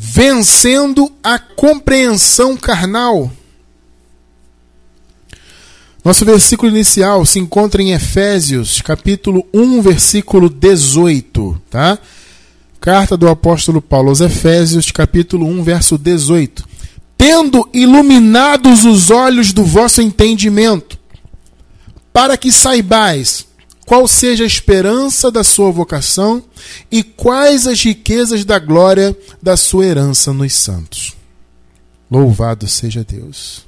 Vencendo a compreensão carnal. Nosso versículo inicial se encontra em Efésios, capítulo 1, versículo 18, tá? Carta do apóstolo Paulo aos Efésios, capítulo 1, verso 18. Tendo iluminados os olhos do vosso entendimento, para que saibais qual seja a esperança da sua vocação e quais as riquezas da glória da sua herança nos santos. Louvado seja Deus.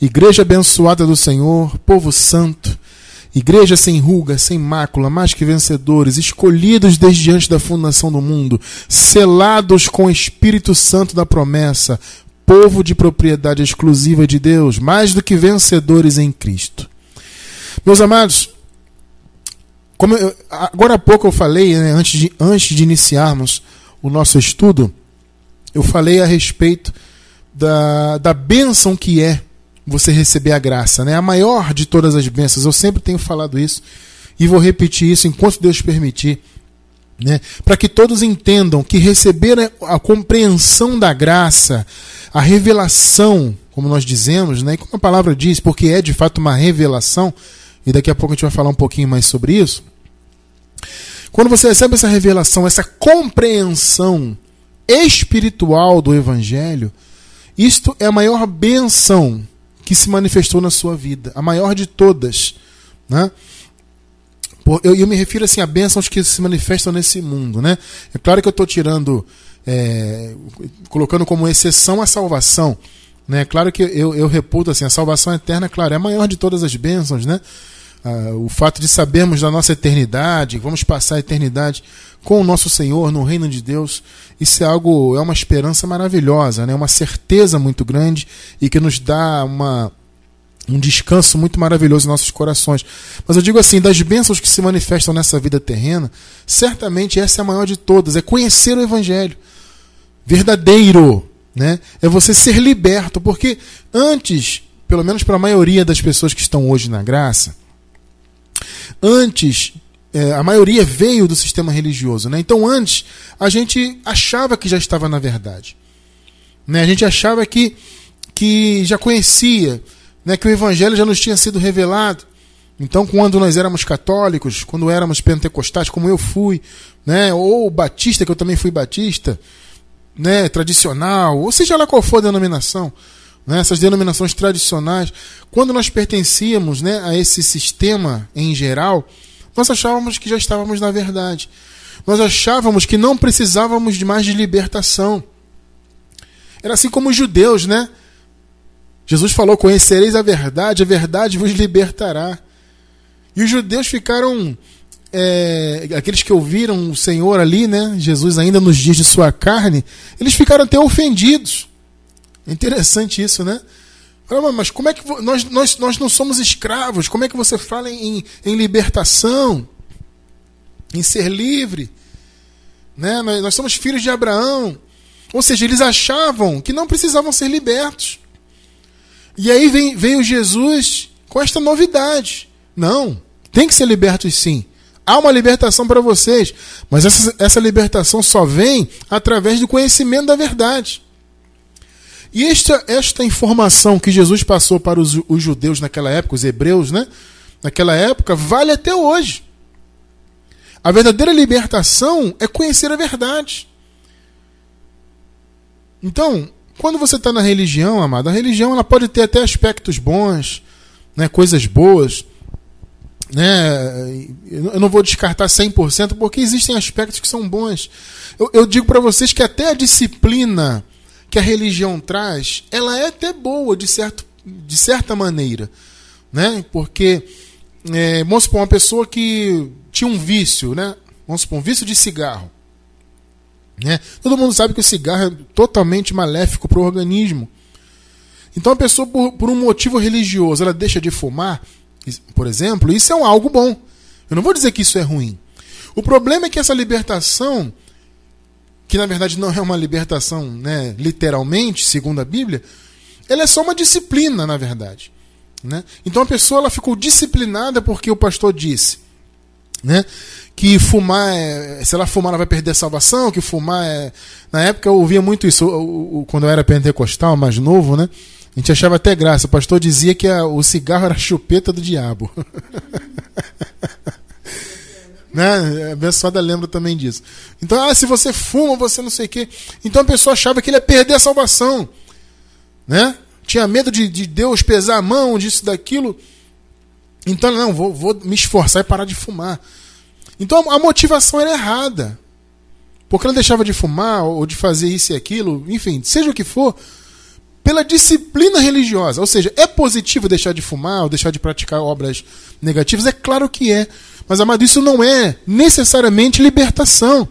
Igreja abençoada do Senhor, povo santo, igreja sem ruga, sem mácula, mais que vencedores, escolhidos desde antes da fundação do mundo, selados com o Espírito Santo da promessa, povo de propriedade exclusiva de Deus, mais do que vencedores em Cristo. Meus amados, como eu, agora há pouco eu falei, né, antes, de, antes de iniciarmos o nosso estudo, eu falei a respeito da, da bênção que é você receber a graça, né? A maior de todas as bênçãos. Eu sempre tenho falado isso e vou repetir isso enquanto Deus permitir, né? Para que todos entendam que receber a compreensão da graça, a revelação, como nós dizemos, né? E como a palavra diz, porque é de fato uma revelação, e daqui a pouco a gente vai falar um pouquinho mais sobre isso. Quando você recebe essa revelação, essa compreensão espiritual do evangelho, isto é a maior benção que se manifestou na sua vida, a maior de todas. Né? Eu, eu me refiro assim a bênçãos que se manifestam nesse mundo. Né? É claro que eu estou tirando, é, colocando como exceção a salvação. Né? Claro que eu, eu reputo assim, a salvação eterna, claro, é a maior de todas as bênçãos, né? Ah, o fato de sabermos da nossa eternidade, vamos passar a eternidade com o nosso Senhor no reino de Deus, isso é algo, é uma esperança maravilhosa, né? uma certeza muito grande e que nos dá uma, um descanso muito maravilhoso em nossos corações. Mas eu digo assim, das bênçãos que se manifestam nessa vida terrena, certamente essa é a maior de todas, é conhecer o Evangelho verdadeiro, né? é você ser liberto, porque antes, pelo menos para a maioria das pessoas que estão hoje na graça, antes é, a maioria veio do sistema religioso. Né? Então, antes, a gente achava que já estava na verdade. Né? A gente achava que, que já conhecia, né? que o evangelho já nos tinha sido revelado. Então, quando nós éramos católicos, quando éramos pentecostais, como eu fui, né? ou batista, que eu também fui batista, né? tradicional, ou seja lá qual for a denominação, né? essas denominações tradicionais, quando nós pertencíamos né? a esse sistema em geral, nós achávamos que já estávamos na verdade. Nós achávamos que não precisávamos de mais de libertação. Era assim como os judeus, né? Jesus falou: Conhecereis a verdade, a verdade vos libertará. E os judeus ficaram, é, aqueles que ouviram o Senhor ali, né? Jesus ainda nos dias de sua carne, eles ficaram até ofendidos. É interessante isso, né? Mas como é que nós, nós, nós não somos escravos? Como é que você fala em, em libertação? Em ser livre? Né? Nós, nós somos filhos de Abraão. Ou seja, eles achavam que não precisavam ser libertos. E aí vem, veio Jesus com esta novidade. Não, tem que ser libertos sim. Há uma libertação para vocês, mas essa, essa libertação só vem através do conhecimento da verdade. E esta, esta informação que Jesus passou para os, os judeus naquela época, os hebreus, né? Naquela época, vale até hoje. A verdadeira libertação é conhecer a verdade. Então, quando você está na religião, amado, a religião ela pode ter até aspectos bons, né, coisas boas. Né, eu não vou descartar 100%, porque existem aspectos que são bons. Eu, eu digo para vocês que até a disciplina que a religião traz, ela é até boa de, certo, de certa maneira. Né? Porque, é, vamos supor, uma pessoa que tinha um vício, né? vamos supor, um vício de cigarro. Né? Todo mundo sabe que o cigarro é totalmente maléfico para o organismo. Então a pessoa, por, por um motivo religioso, ela deixa de fumar, por exemplo, isso é um algo bom. Eu não vou dizer que isso é ruim. O problema é que essa libertação que na verdade não é uma libertação, né, literalmente, segundo a Bíblia, ela é só uma disciplina, na verdade. Né? Então a pessoa ela ficou disciplinada porque o pastor disse. né? Que fumar, é, se ela fumar, ela vai perder a salvação, que fumar é. Na época eu ouvia muito isso, quando eu era pentecostal, mais novo, né? A gente achava até graça. O pastor dizia que a, o cigarro era a chupeta do diabo. né? A abençoada lembra também disso. Então, ah, se você fuma, você não sei o quê. Então a pessoa achava que ele ia perder a salvação. Né? Tinha medo de, de Deus pesar a mão, disso, daquilo. Então, não, vou, vou me esforçar e parar de fumar. Então a motivação era errada. Porque ela deixava de fumar ou de fazer isso e aquilo, enfim, seja o que for, pela disciplina religiosa. Ou seja, é positivo deixar de fumar ou deixar de praticar obras negativas? É claro que é. Mas, amado, isso não é necessariamente libertação.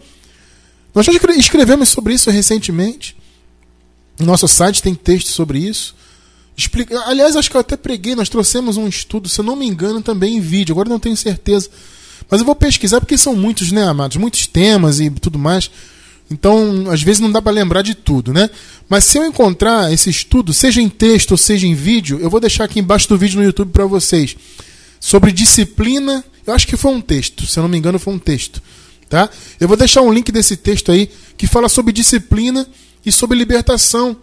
Nós já escrevemos sobre isso recentemente. No nosso site tem texto sobre isso. Explica... Aliás, acho que eu até preguei, nós trouxemos um estudo, se eu não me engano, também em vídeo, agora não tenho certeza. Mas eu vou pesquisar porque são muitos, né, amados? Muitos temas e tudo mais. Então, às vezes não dá para lembrar de tudo, né? Mas se eu encontrar esse estudo, seja em texto ou seja em vídeo, eu vou deixar aqui embaixo do vídeo no YouTube para vocês. Sobre disciplina, eu acho que foi um texto, se eu não me engano foi um texto, tá? Eu vou deixar um link desse texto aí que fala sobre disciplina e sobre libertação,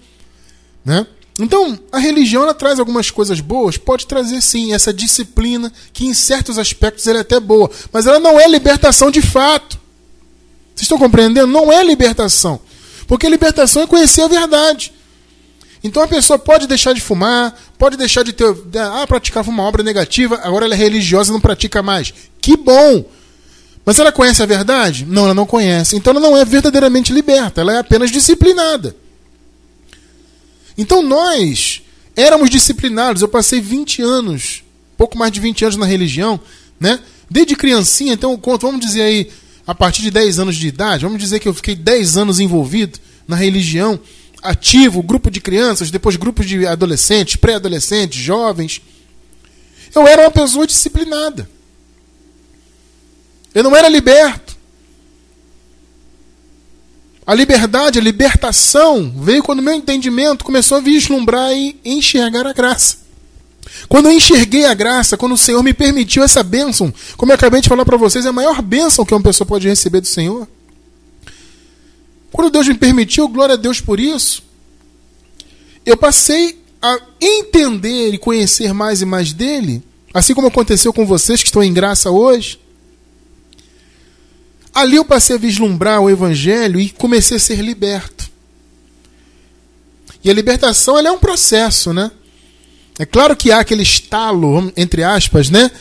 né? Então, a religião ela traz algumas coisas boas, pode trazer sim essa disciplina, que em certos aspectos ela é até boa, mas ela não é libertação de fato. Vocês estão compreendendo? Não é libertação. Porque libertação é conhecer a verdade. Então a pessoa pode deixar de fumar, pode deixar de ter. Ah, praticar uma obra negativa, agora ela é religiosa e não pratica mais. Que bom! Mas ela conhece a verdade? Não, ela não conhece. Então ela não é verdadeiramente liberta, ela é apenas disciplinada. Então nós éramos disciplinados. Eu passei 20 anos, pouco mais de 20 anos na religião, né? Desde criancinha, então conto, vamos dizer aí, a partir de 10 anos de idade, vamos dizer que eu fiquei 10 anos envolvido na religião, ativo, grupo de crianças, depois grupos de adolescentes, pré-adolescentes, jovens. Eu era uma pessoa disciplinada. Eu não era liberto. A liberdade, a libertação veio quando meu entendimento começou a vislumbrar e enxergar a graça. Quando eu enxerguei a graça, quando o Senhor me permitiu essa bênção, como eu acabei de falar para vocês, é a maior bênção que uma pessoa pode receber do Senhor. Quando Deus me permitiu, glória a Deus por isso, eu passei a entender e conhecer mais e mais dele, assim como aconteceu com vocês que estão em graça hoje. Ali eu passei a vislumbrar o Evangelho e comecei a ser liberto. E a libertação é um processo, né? É claro que há aquele estalo, entre aspas, né?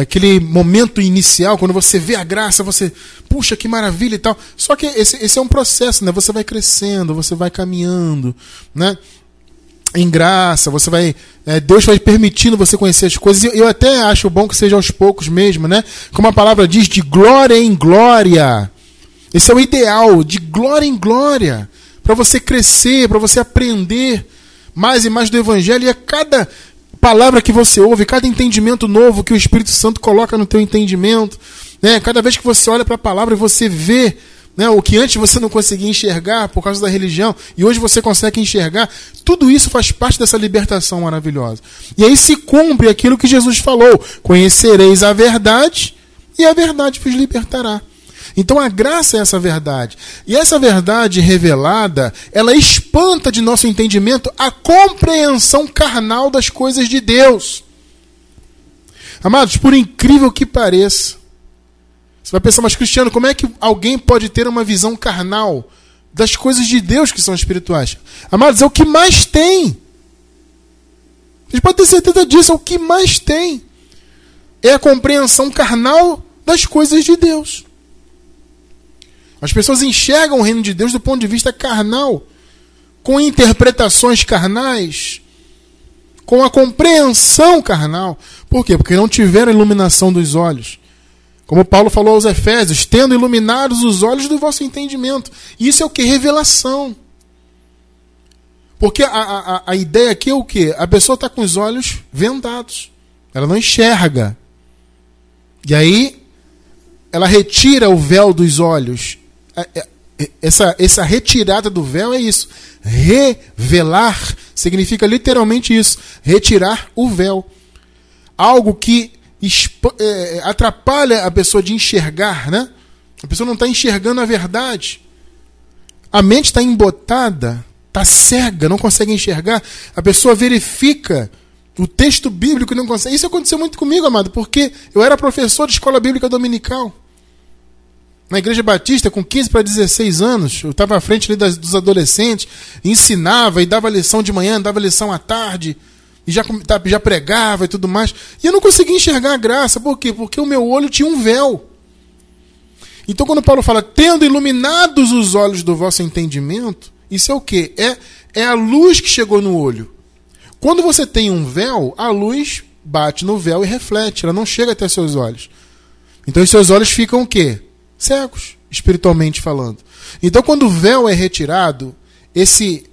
Aquele momento inicial, quando você vê a graça, você, puxa, que maravilha e tal. Só que esse, esse é um processo, né? Você vai crescendo, você vai caminhando, né? em graça, você vai. É, Deus vai permitindo você conhecer as coisas. Eu, eu até acho bom que seja aos poucos mesmo, né? Como a palavra diz, de glória em glória. Esse é o ideal, de glória em glória. Para você crescer, para você aprender mais e mais do Evangelho. E a cada palavra que você ouve, cada entendimento novo que o Espírito Santo coloca no teu entendimento, né? cada vez que você olha para a palavra e você vê né? O que antes você não conseguia enxergar por causa da religião e hoje você consegue enxergar, tudo isso faz parte dessa libertação maravilhosa. E aí se cumpre aquilo que Jesus falou: conhecereis a verdade e a verdade vos libertará. Então a graça é essa verdade. E essa verdade revelada, ela espanta de nosso entendimento a compreensão carnal das coisas de Deus. Amados, por incrível que pareça, você vai pensar, mas Cristiano, como é que alguém pode ter uma visão carnal das coisas de Deus que são espirituais? Amados, é o que mais tem. Vocês podem ter certeza disso, é o que mais tem. É a compreensão carnal das coisas de Deus. As pessoas enxergam o reino de Deus do ponto de vista carnal, com interpretações carnais, com a compreensão carnal. Por quê? Porque não tiveram iluminação dos olhos. Como Paulo falou aos Efésios, tendo iluminados os olhos do vosso entendimento. Isso é o que? Revelação. Porque a, a, a ideia aqui é o que? A pessoa está com os olhos vendados. Ela não enxerga. E aí, ela retira o véu dos olhos. É, é, é, essa, essa retirada do véu é isso. Revelar significa literalmente isso. Retirar o véu. Algo que atrapalha a pessoa de enxergar, né? A pessoa não está enxergando a verdade. A mente está embotada, está cega, não consegue enxergar. A pessoa verifica o texto bíblico e não consegue. Isso aconteceu muito comigo, amado, porque eu era professor de escola bíblica dominical. Na igreja batista, com 15 para 16 anos, eu estava à frente das, dos adolescentes, ensinava e dava lição de manhã, dava lição à tarde, e já, tá, já pregava e tudo mais. E eu não conseguia enxergar a graça. Por quê? Porque o meu olho tinha um véu. Então, quando Paulo fala, tendo iluminados os olhos do vosso entendimento, isso é o quê? É, é a luz que chegou no olho. Quando você tem um véu, a luz bate no véu e reflete, ela não chega até seus olhos. Então, os seus olhos ficam o quê? Cegos, espiritualmente falando. Então, quando o véu é retirado, esse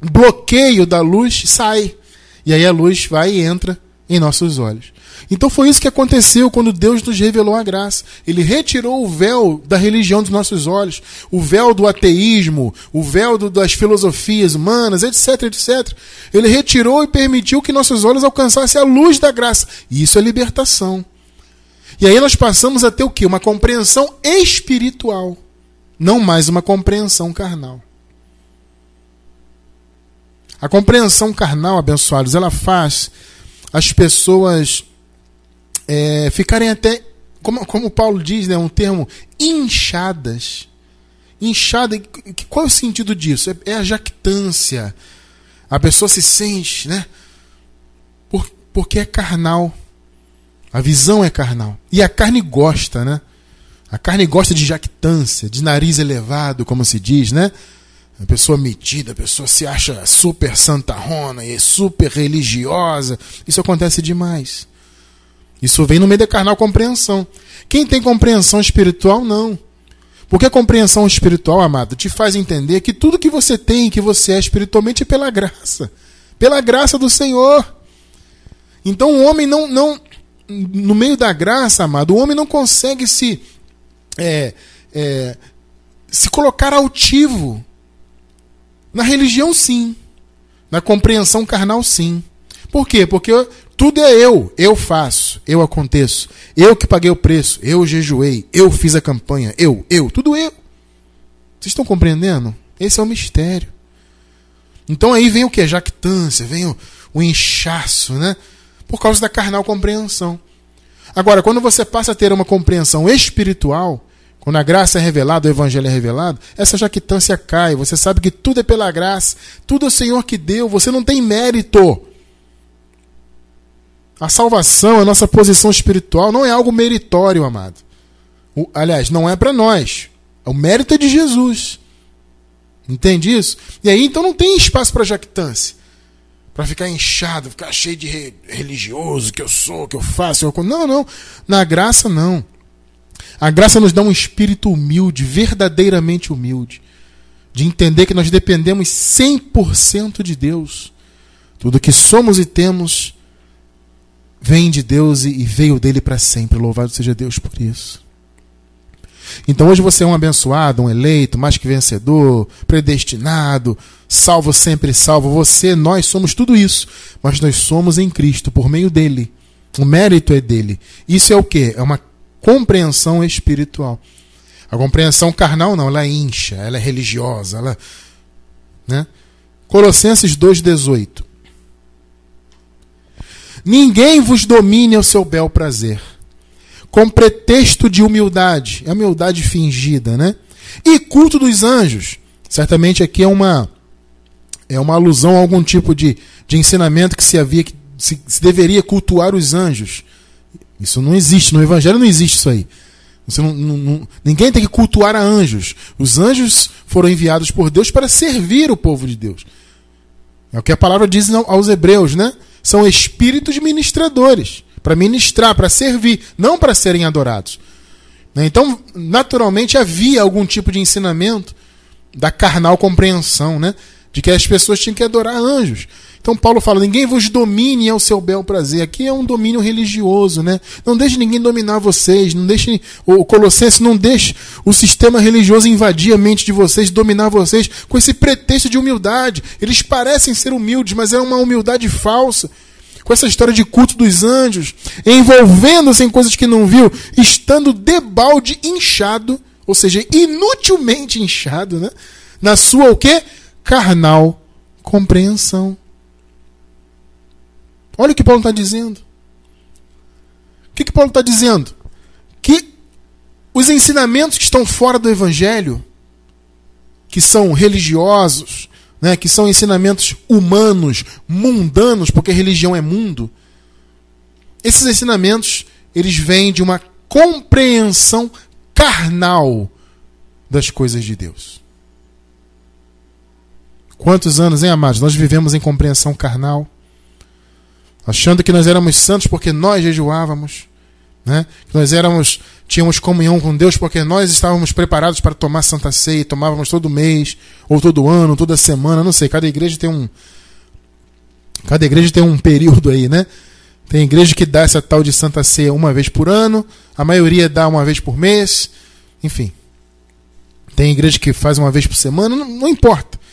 bloqueio da luz sai. E aí a luz vai e entra em nossos olhos. Então foi isso que aconteceu quando Deus nos revelou a graça. Ele retirou o véu da religião dos nossos olhos, o véu do ateísmo, o véu do, das filosofias humanas, etc, etc. Ele retirou e permitiu que nossos olhos alcançassem a luz da graça. E isso é libertação. E aí nós passamos a ter o quê? Uma compreensão espiritual, não mais uma compreensão carnal. A compreensão carnal, abençoados, ela faz as pessoas é, ficarem até, como, como Paulo diz, né, um termo, inchadas. Inchada, qual é o sentido disso? É, é a jactância. A pessoa se sente, né? Por, porque é carnal. A visão é carnal. E a carne gosta, né? A carne gosta de jactância, de nariz elevado, como se diz, né? A pessoa metida, a pessoa se acha super santarrona e super religiosa. Isso acontece demais. Isso vem no meio da carnal compreensão. Quem tem compreensão espiritual, não. Porque a compreensão espiritual, amado, te faz entender que tudo que você tem, que você é espiritualmente, é pela graça. Pela graça do Senhor. Então o homem não. não no meio da graça, amado, o homem não consegue se. É, é, se colocar altivo. Na religião, sim. Na compreensão carnal, sim. Por quê? Porque tudo é eu. Eu faço, eu aconteço. Eu que paguei o preço, eu jejuei, eu fiz a campanha, eu, eu, tudo eu. Vocês estão compreendendo? Esse é o mistério. Então aí vem o que? Jactância, vem o, o inchaço, né? Por causa da carnal compreensão. Agora, quando você passa a ter uma compreensão espiritual, quando a graça é revelada, o evangelho é revelado, essa jactância cai. Você sabe que tudo é pela graça, tudo é o Senhor que deu, você não tem mérito. A salvação, a nossa posição espiritual, não é algo meritório, amado. O, aliás, não é para nós. O mérito é de Jesus. Entende isso? E aí então não tem espaço para jactância. Para ficar inchado, ficar cheio de re religioso, que eu sou, que eu faço. Eu... Não, não. Na graça, não. A graça nos dá um espírito humilde, verdadeiramente humilde. De entender que nós dependemos 100% de Deus. Tudo que somos e temos vem de Deus e veio dele para sempre. Louvado seja Deus por isso. Então hoje você é um abençoado, um eleito, mais que vencedor, predestinado, salvo sempre salvo. Você, nós somos tudo isso, mas nós somos em Cristo por meio dele. O mérito é dele. Isso é o que? É uma compreensão espiritual. A compreensão carnal não, ela incha, ela é religiosa, ela, né? Colossenses 2:18. Ninguém vos domine ao seu bel prazer, com pretexto de humildade, é humildade fingida, né? E culto dos anjos. Certamente aqui é uma é uma alusão a algum tipo de, de ensinamento que se havia que se, se deveria cultuar os anjos. Isso não existe, no Evangelho não existe isso aí. Não, não, não, ninguém tem que cultuar a anjos. Os anjos foram enviados por Deus para servir o povo de Deus. É o que a palavra diz aos hebreus, né? são espíritos ministradores para ministrar, para servir, não para serem adorados. Né? Então, naturalmente, havia algum tipo de ensinamento da carnal compreensão, né? De que as pessoas tinham que adorar anjos. Então Paulo fala: ninguém vos domine ao seu bel prazer. Aqui é um domínio religioso, né? Não deixe ninguém dominar vocês, não deixe o Colossense não deixe o sistema religioso invadir a mente de vocês, dominar vocês com esse pretexto de humildade. Eles parecem ser humildes, mas é uma humildade falsa. com essa história de culto dos anjos, envolvendo-se em coisas que não viu, estando debalde inchado, ou seja, inutilmente inchado, né? Na sua o quê? Carnal compreensão. Olha o que Paulo está dizendo. O que, que Paulo está dizendo? Que os ensinamentos que estão fora do Evangelho, que são religiosos, né, que são ensinamentos humanos, mundanos, porque religião é mundo, esses ensinamentos eles vêm de uma compreensão carnal das coisas de Deus. Quantos anos, hein, amados? Nós vivemos em compreensão carnal achando que nós éramos santos porque nós jejuávamos, né? Que nós éramos tínhamos comunhão com Deus porque nós estávamos preparados para tomar Santa Ceia, tomávamos todo mês ou todo ano, toda semana, não sei, cada igreja tem um cada igreja tem um período aí, né? Tem igreja que dá essa tal de Santa Ceia uma vez por ano, a maioria dá uma vez por mês, enfim. Tem igreja que faz uma vez por semana, não, não importa.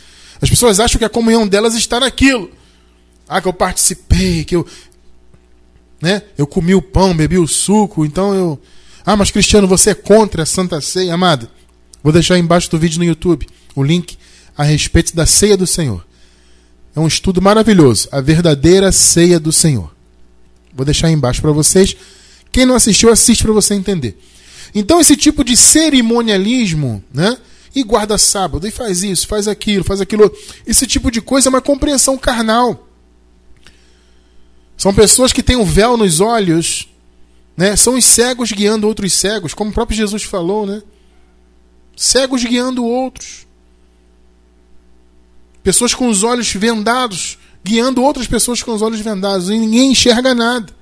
As pessoas acham que a comunhão delas está naquilo. Ah, que eu participei, que eu. Né? Eu comi o pão, bebi o suco, então eu. Ah, mas Cristiano, você é contra a Santa Ceia, amado? Vou deixar embaixo do vídeo no YouTube o link a respeito da ceia do Senhor. É um estudo maravilhoso, a verdadeira ceia do Senhor. Vou deixar aí embaixo para vocês. Quem não assistiu, assiste para você entender. Então, esse tipo de cerimonialismo, né? E guarda sábado, e faz isso, faz aquilo, faz aquilo. Esse tipo de coisa é uma compreensão carnal. São pessoas que têm um véu nos olhos, né? São os cegos guiando outros cegos, como o próprio Jesus falou, né? Cegos guiando outros. Pessoas com os olhos vendados, guiando outras pessoas com os olhos vendados, e ninguém enxerga nada.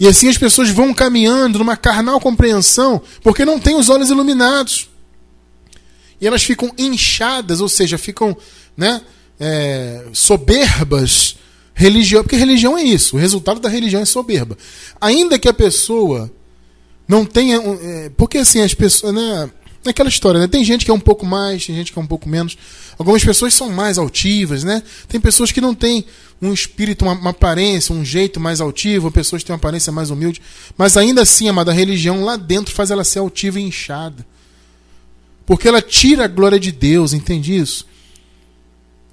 E assim as pessoas vão caminhando numa carnal compreensão, porque não têm os olhos iluminados. E elas ficam inchadas, ou seja, ficam né, é, soberbas religião, porque religião é isso, o resultado da religião é soberba. Ainda que a pessoa não tenha. É, porque assim, as pessoas. Né, naquela história, né? Tem gente que é um pouco mais, tem gente que é um pouco menos. Algumas pessoas são mais altivas, né? Tem pessoas que não têm um espírito, uma, uma aparência, um jeito mais altivo, pessoas que têm uma aparência mais humilde. Mas ainda assim, amada, a religião lá dentro faz ela ser altiva e inchada. Porque ela tira a glória de Deus, entende isso?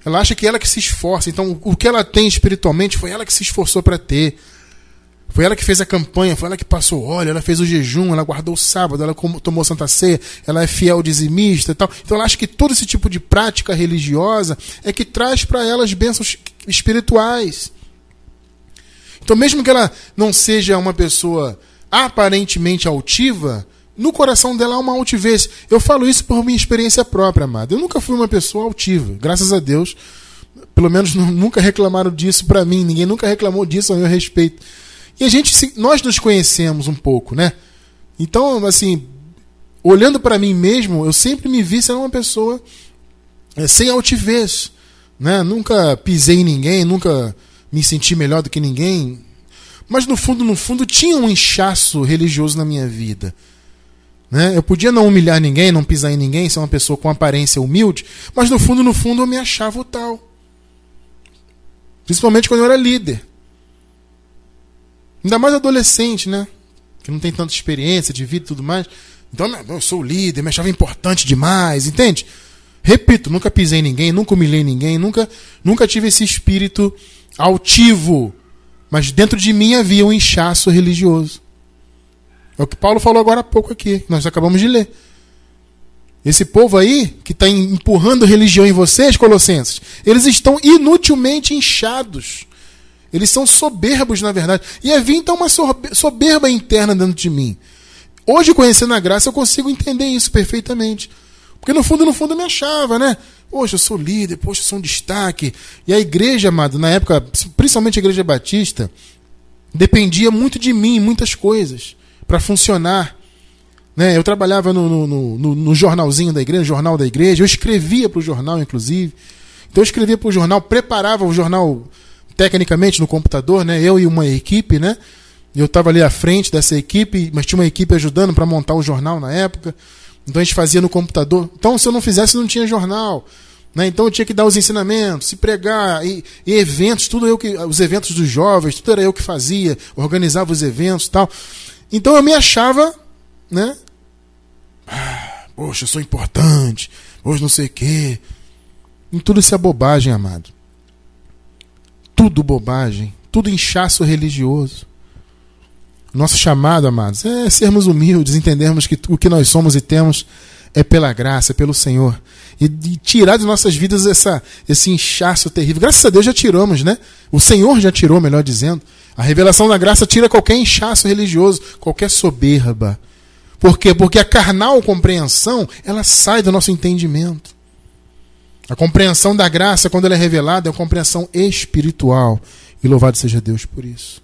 Ela acha que ela que se esforça. Então, o que ela tem espiritualmente foi ela que se esforçou para ter. Foi ela que fez a campanha, foi ela que passou óleo, ela fez o jejum, ela guardou o sábado, ela tomou Santa Ceia, ela é fiel dizimista e tal. Então ela acha que todo esse tipo de prática religiosa é que traz para ela as bênçãos espirituais. Então, mesmo que ela não seja uma pessoa aparentemente altiva, no coração dela há uma altivez. Eu falo isso por minha experiência própria, amado. Eu nunca fui uma pessoa altiva, graças a Deus. Pelo menos nunca reclamaram disso para mim, ninguém nunca reclamou disso a meu respeito. E a gente, nós nos conhecemos um pouco, né? Então, assim, olhando para mim mesmo, eu sempre me vi sendo uma pessoa é, sem altivez, né? Nunca pisei em ninguém, nunca me senti melhor do que ninguém. Mas no fundo, no fundo, tinha um inchaço religioso na minha vida. Né? Eu podia não humilhar ninguém, não pisar em ninguém, ser uma pessoa com aparência humilde, mas no fundo, no fundo, eu me achava o tal. Principalmente quando eu era líder. Ainda mais adolescente, né? Que não tem tanta experiência de vida e tudo mais. Então, eu sou o líder, me achava importante demais, entende? Repito, nunca pisei ninguém, nunca humilhei ninguém, nunca, nunca tive esse espírito altivo. Mas dentro de mim havia um inchaço religioso. É o que Paulo falou agora há pouco aqui, nós acabamos de ler. Esse povo aí, que está empurrando religião em vocês, Colossenses, eles estão inutilmente inchados. Eles são soberbos, na verdade. E havia então uma soberba interna dentro de mim. Hoje, conhecendo a graça, eu consigo entender isso perfeitamente. Porque no fundo, no fundo, eu me achava, né? Poxa, eu sou líder, poxa, eu sou um destaque. E a igreja, amado, na época, principalmente a igreja batista, dependia muito de mim muitas coisas para funcionar. Né? Eu trabalhava no, no, no, no, jornalzinho da igreja, jornal da igreja, eu escrevia para o jornal, inclusive. Então eu escrevia para o jornal, preparava o jornal tecnicamente no computador, né? eu e uma equipe, né? Eu estava ali à frente dessa equipe, mas tinha uma equipe ajudando para montar o jornal na época. Então a gente fazia no computador. Então, se eu não fizesse, não tinha jornal. Né? Então eu tinha que dar os ensinamentos, se pregar, e, e, eventos, tudo eu que. Os eventos dos jovens, tudo era eu que fazia, organizava os eventos tal. Então eu me achava, né? Ah, poxa, eu sou importante, hoje não sei o quê. Em tudo isso é bobagem, amado. Tudo bobagem, tudo inchaço religioso. Nosso chamado, amados, é sermos humildes, entendermos que o que nós somos e temos é pela graça, é pelo Senhor. E, e, tirar de nossas vidas essa, esse inchaço terrível. Graças a Deus já tiramos, né? O Senhor já tirou, melhor dizendo. A revelação da graça tira qualquer inchaço religioso, qualquer soberba. Por quê? Porque a carnal compreensão, ela sai do nosso entendimento. A compreensão da graça, quando ela é revelada, é uma compreensão espiritual. E louvado seja Deus por isso.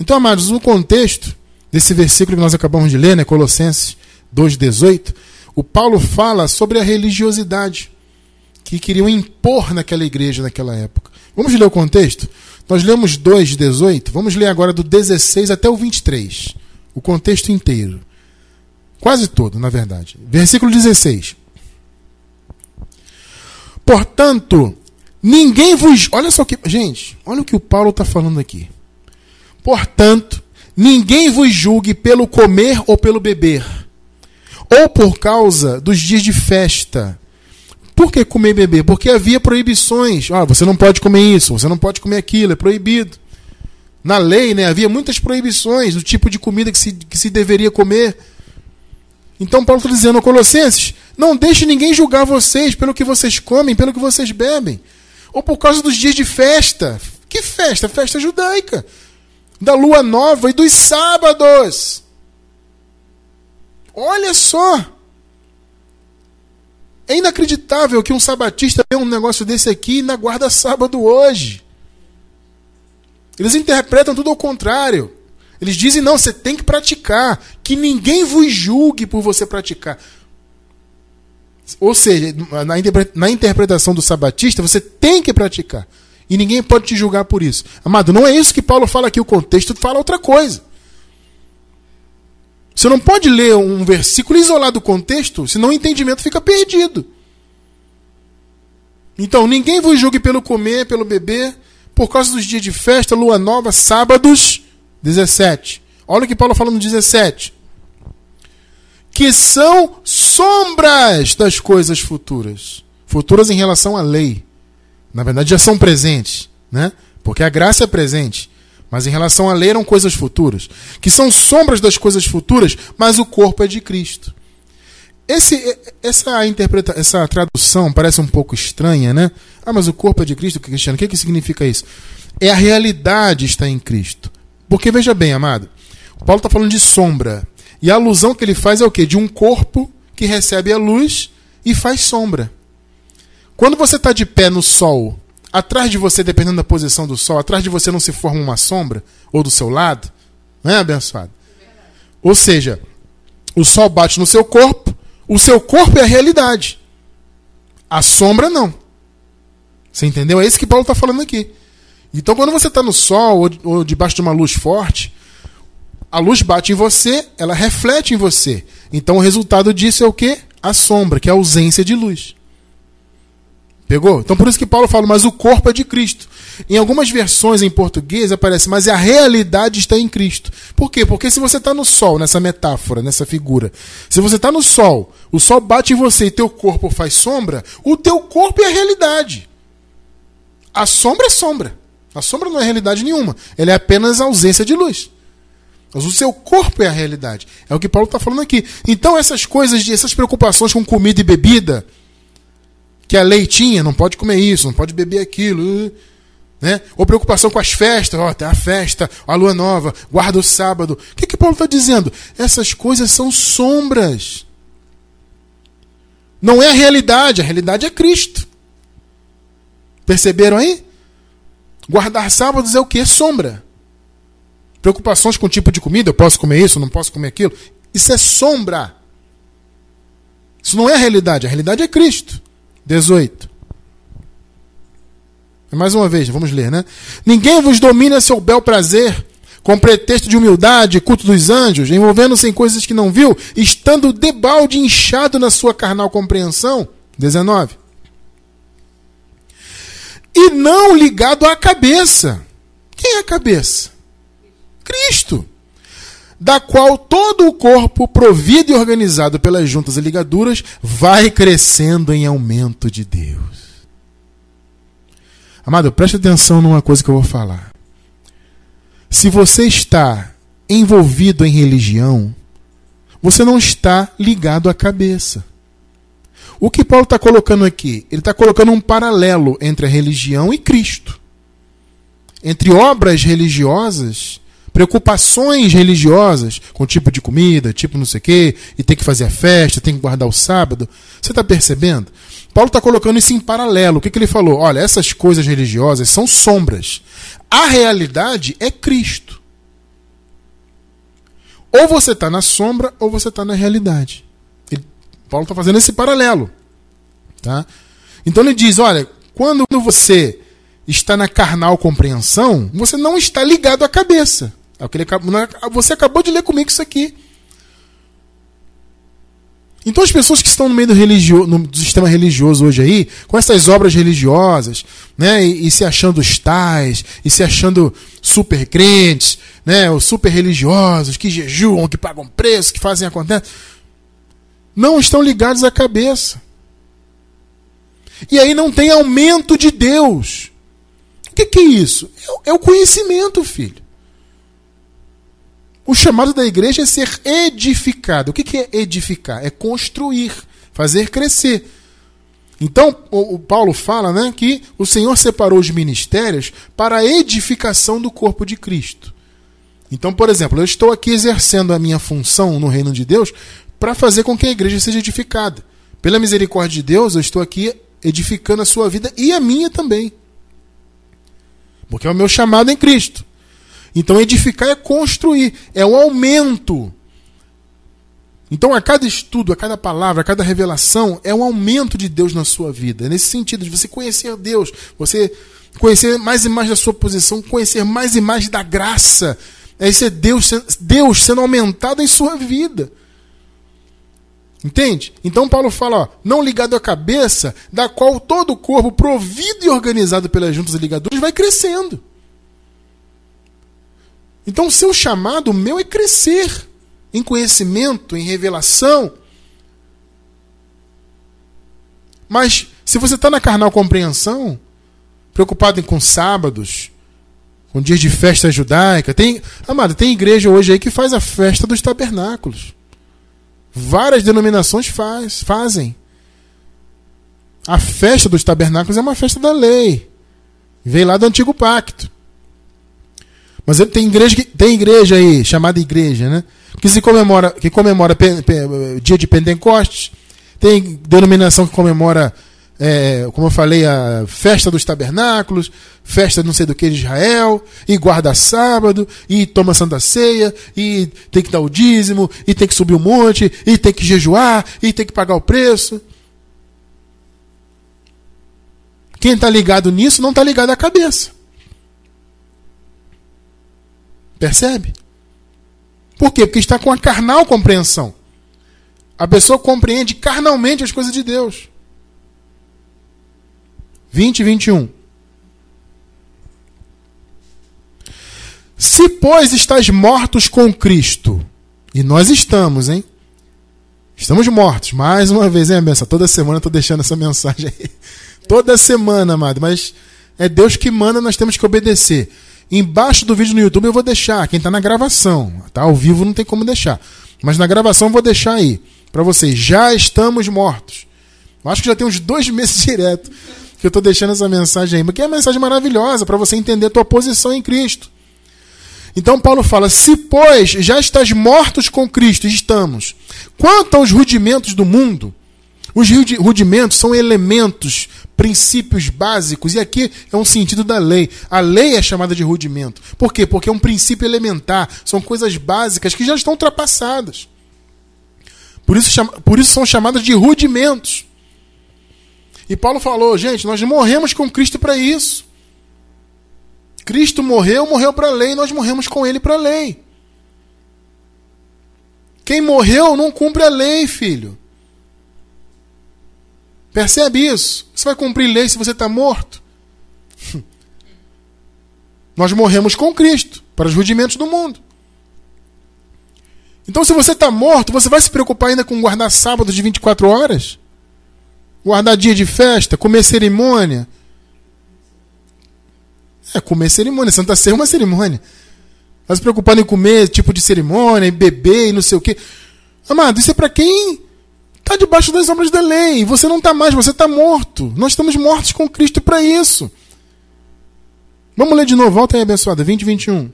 Então, amados, no contexto desse versículo que nós acabamos de ler, né, Colossenses 2,18, o Paulo fala sobre a religiosidade que queriam impor naquela igreja naquela época. Vamos ler o contexto? Nós lemos 2,18, vamos ler agora do 16 até o 23. O contexto inteiro. Quase todo, na verdade. Versículo 16. Portanto, ninguém vos. Olha só que. Gente, olha o que o Paulo está falando aqui. Portanto, ninguém vos julgue pelo comer ou pelo beber, ou por causa dos dias de festa. Por que comer e beber? Porque havia proibições. Ah, você não pode comer isso, você não pode comer aquilo, é proibido. Na lei, né, havia muitas proibições do tipo de comida que se, que se deveria comer. Então Paulo está dizendo Colossenses: não deixe ninguém julgar vocês pelo que vocês comem, pelo que vocês bebem. Ou por causa dos dias de festa. Que festa? Festa judaica da lua nova e dos sábados. Olha só. É inacreditável que um sabatista tenha um negócio desse aqui na guarda sábado hoje. Eles interpretam tudo ao contrário. Eles dizem: não, você tem que praticar. Que ninguém vos julgue por você praticar. Ou seja, na interpretação do sabatista, você tem que praticar. E ninguém pode te julgar por isso. Amado, não é isso que Paulo fala aqui, o contexto fala outra coisa. Você não pode ler um versículo isolado do contexto, senão o entendimento fica perdido. Então, ninguém vos julgue pelo comer, pelo beber, por causa dos dias de festa, lua nova, sábados. 17. Olha o que Paulo fala no 17. Que são sombras das coisas futuras. Futuras em relação à lei. Na verdade, já são presentes, né? Porque a graça é presente. Mas em relação à lei eram coisas futuras, que são sombras das coisas futuras, mas o corpo é de Cristo. Esse, essa interpreta, essa tradução parece um pouco estranha, né? Ah, mas o corpo é de Cristo, Cristiano, o que, que significa isso? É a realidade está em Cristo. Porque veja bem, amado, Paulo está falando de sombra. E a alusão que ele faz é o quê? De um corpo que recebe a luz e faz sombra. Quando você está de pé no sol, atrás de você, dependendo da posição do sol, atrás de você não se forma uma sombra, ou do seu lado, não é abençoado? Ou seja, o sol bate no seu corpo, o seu corpo é a realidade. A sombra não. Você entendeu? É isso que Paulo está falando aqui. Então, quando você está no sol ou, ou debaixo de uma luz forte, a luz bate em você, ela reflete em você. Então, o resultado disso é o quê? A sombra, que é a ausência de luz. Pegou? Então por isso que Paulo fala, mas o corpo é de Cristo. Em algumas versões em português aparece, mas a realidade está em Cristo. Por quê? Porque se você está no sol, nessa metáfora, nessa figura, se você está no sol, o sol bate em você e teu corpo faz sombra, o teu corpo é a realidade. A sombra é sombra. A sombra não é realidade nenhuma. Ela é apenas ausência de luz. Mas o seu corpo é a realidade. É o que Paulo está falando aqui. Então essas coisas, essas preocupações com comida e bebida, que a lei tinha, não pode comer isso, não pode beber aquilo. Né? Ou preocupação com as festas, ó, tem a festa, a lua nova, guarda o sábado. O que, que Paulo está dizendo? Essas coisas são sombras. Não é a realidade, a realidade é Cristo. Perceberam aí? Guardar sábados é o que? É sombra. Preocupações com o tipo de comida, eu posso comer isso, não posso comer aquilo. Isso é sombra. Isso não é a realidade, a realidade é Cristo. 18. Mais uma vez, vamos ler, né? Ninguém vos domina seu bel prazer, com pretexto de humildade, culto dos anjos, envolvendo-se em coisas que não viu, estando debalde inchado na sua carnal compreensão. 19. E não ligado à cabeça. Quem é a cabeça? Cristo. Da qual todo o corpo, provido e organizado pelas juntas e ligaduras, vai crescendo em aumento de Deus. Amado, preste atenção numa coisa que eu vou falar. Se você está envolvido em religião, você não está ligado à cabeça. O que Paulo está colocando aqui? Ele está colocando um paralelo entre a religião e Cristo. Entre obras religiosas, preocupações religiosas, com tipo de comida, tipo não sei o quê, e tem que fazer a festa, tem que guardar o sábado. Você está percebendo? Paulo está colocando isso em paralelo. O que, que ele falou? Olha, essas coisas religiosas são sombras. A realidade é Cristo. Ou você está na sombra ou você está na realidade. Paulo está fazendo esse paralelo. Tá? Então ele diz: olha, quando você está na carnal compreensão, você não está ligado à cabeça. É ele, você acabou de ler comigo isso aqui. Então as pessoas que estão no meio do, religio, no, do sistema religioso hoje aí, com essas obras religiosas, né, e, e, se achando os tais, e se achando super crentes, né, os super religiosos, que jejuam, que pagam preço, que fazem acontecer, não estão ligados à cabeça. E aí não tem aumento de Deus. O que, que é isso? É, é o conhecimento, filho. O chamado da igreja é ser edificado. O que é edificar? É construir, fazer crescer. Então, o, Paulo fala né, que o Senhor separou os ministérios para a edificação do corpo de Cristo. Então, por exemplo, eu estou aqui exercendo a minha função no reino de Deus para fazer com que a igreja seja edificada. Pela misericórdia de Deus, eu estou aqui edificando a sua vida e a minha também. Porque é o meu chamado em Cristo. Então, edificar é construir, é um aumento. Então, a cada estudo, a cada palavra, a cada revelação, é um aumento de Deus na sua vida. É nesse sentido, de você conhecer Deus, você conhecer mais e mais da sua posição, conhecer mais e mais da graça. É esse Deus, Deus sendo aumentado em sua vida. Entende? Então Paulo fala, ó, não ligado à cabeça, da qual todo o corpo, provido e organizado pelas juntas e ligaduras, vai crescendo. Então, o seu chamado, o meu, é crescer em conhecimento, em revelação. Mas, se você está na carnal compreensão, preocupado com sábados, com dias de festa judaica, tem, amado, tem igreja hoje aí que faz a festa dos tabernáculos. Várias denominações faz, fazem. A festa dos tabernáculos é uma festa da lei. Veio lá do antigo pacto. Mas tem igreja, tem igreja aí, chamada igreja, né? Que se comemora, que comemora pe, pe, dia de Pentecostes. Tem denominação que comemora, é, como eu falei, a festa dos tabernáculos, festa não sei do que de Israel, e guarda sábado, e toma santa ceia, e tem que dar o dízimo, e tem que subir o monte, e tem que jejuar, e tem que pagar o preço. Quem está ligado nisso não está ligado à cabeça. Percebe? Por quê? Porque está com a carnal compreensão. A pessoa compreende carnalmente as coisas de Deus. 20 e 21. Se, pois, estás mortos com Cristo, e nós estamos, hein? Estamos mortos. Mais uma vez, hein, benção? Toda semana eu estou deixando essa mensagem aí. Toda semana, amado. Mas é Deus que manda, nós temos que obedecer. Embaixo do vídeo no YouTube eu vou deixar, quem está na gravação. Tá ao vivo não tem como deixar. Mas na gravação eu vou deixar aí para vocês. Já estamos mortos. Eu acho que já tem uns dois meses direto que eu estou deixando essa mensagem aí. Porque é uma mensagem maravilhosa para você entender a tua posição em Cristo. Então Paulo fala: se pois já estás mortos com Cristo, estamos. Quanto aos rudimentos do mundo, os rudimentos são elementos, princípios básicos, e aqui é um sentido da lei. A lei é chamada de rudimento. Por quê? Porque é um princípio elementar, são coisas básicas que já estão ultrapassadas. Por isso, por isso são chamadas de rudimentos. E Paulo falou, gente, nós morremos com Cristo para isso. Cristo morreu, morreu para a lei, nós morremos com ele para a lei. Quem morreu não cumpre a lei, filho. Percebe isso? Você vai cumprir lei se você está morto? Nós morremos com Cristo para os rudimentos do mundo. Então, se você está morto, você vai se preocupar ainda com guardar sábado de 24 horas? Guardar dia de festa? Comer cerimônia? É, comer cerimônia. Santa Ceia é uma cerimônia. Vai se preocupar em comer tipo de cerimônia, em beber e não sei o quê. Amado, isso é para quem está debaixo das obras da lei. Você não está mais, você está morto. Nós estamos mortos com Cristo para isso. Vamos ler de novo, volta aí, abençoada, 20 e 21.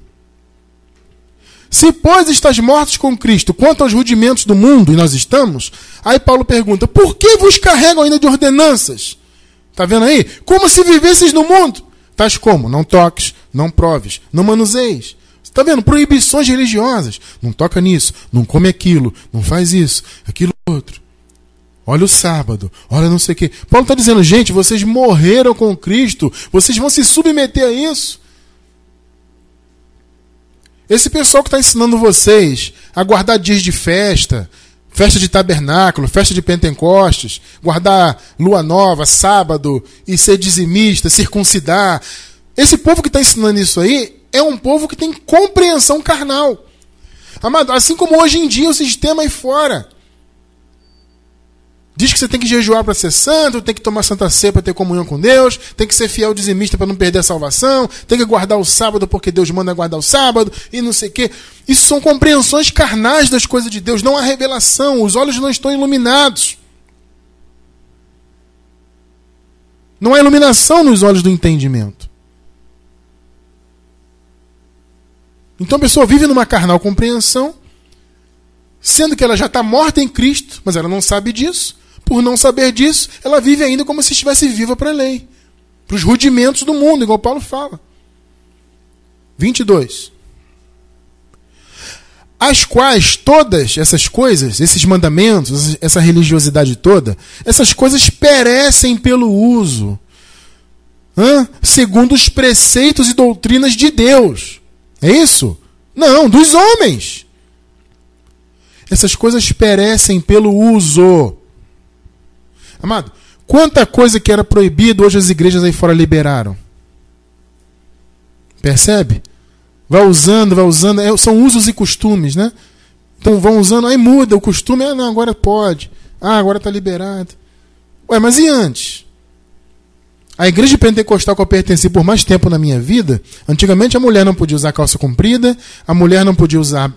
Se, pois, estás mortos com Cristo quanto aos rudimentos do mundo, e nós estamos, aí Paulo pergunta: por que vos carregam ainda de ordenanças? Está vendo aí? Como se vivesses no mundo. Tais como: não toques, não proves, não manuseis. Está vendo? Proibições religiosas. Não toca nisso, não come aquilo, não faz isso, aquilo outro. Olha o sábado, olha não sei o quê. Paulo está dizendo, gente, vocês morreram com Cristo, vocês vão se submeter a isso. Esse pessoal que está ensinando vocês a guardar dias de festa, festa de tabernáculo, festa de Pentecostes, guardar lua nova, sábado e ser dizimista, circuncidar. Esse povo que está ensinando isso aí é um povo que tem compreensão carnal. Amado, assim como hoje em dia o sistema aí fora. Diz que você tem que jejuar para ser santo, tem que tomar santa ceia para ter comunhão com Deus, tem que ser fiel dizimista para não perder a salvação, tem que guardar o sábado porque Deus manda guardar o sábado e não sei o quê. Isso são compreensões carnais das coisas de Deus, não há revelação, os olhos não estão iluminados. Não há iluminação nos olhos do entendimento. Então a pessoa vive numa carnal compreensão, sendo que ela já está morta em Cristo, mas ela não sabe disso. Por não saber disso, ela vive ainda como se estivesse viva para a lei, para os rudimentos do mundo, igual Paulo fala. 22. As quais todas essas coisas, esses mandamentos, essa religiosidade toda, essas coisas perecem pelo uso, segundo os preceitos e doutrinas de Deus. É isso? Não, dos homens. Essas coisas perecem pelo uso. Amado, quanta coisa que era proibido hoje as igrejas aí fora liberaram. Percebe? Vai usando, vai usando. É, são usos e costumes, né? Então vão usando, aí muda o costume. Ah, não, agora pode. Ah, agora está liberado. Ué, mas e antes? A igreja pentecostal que eu pertenci por mais tempo na minha vida, antigamente a mulher não podia usar calça comprida, a mulher não podia usar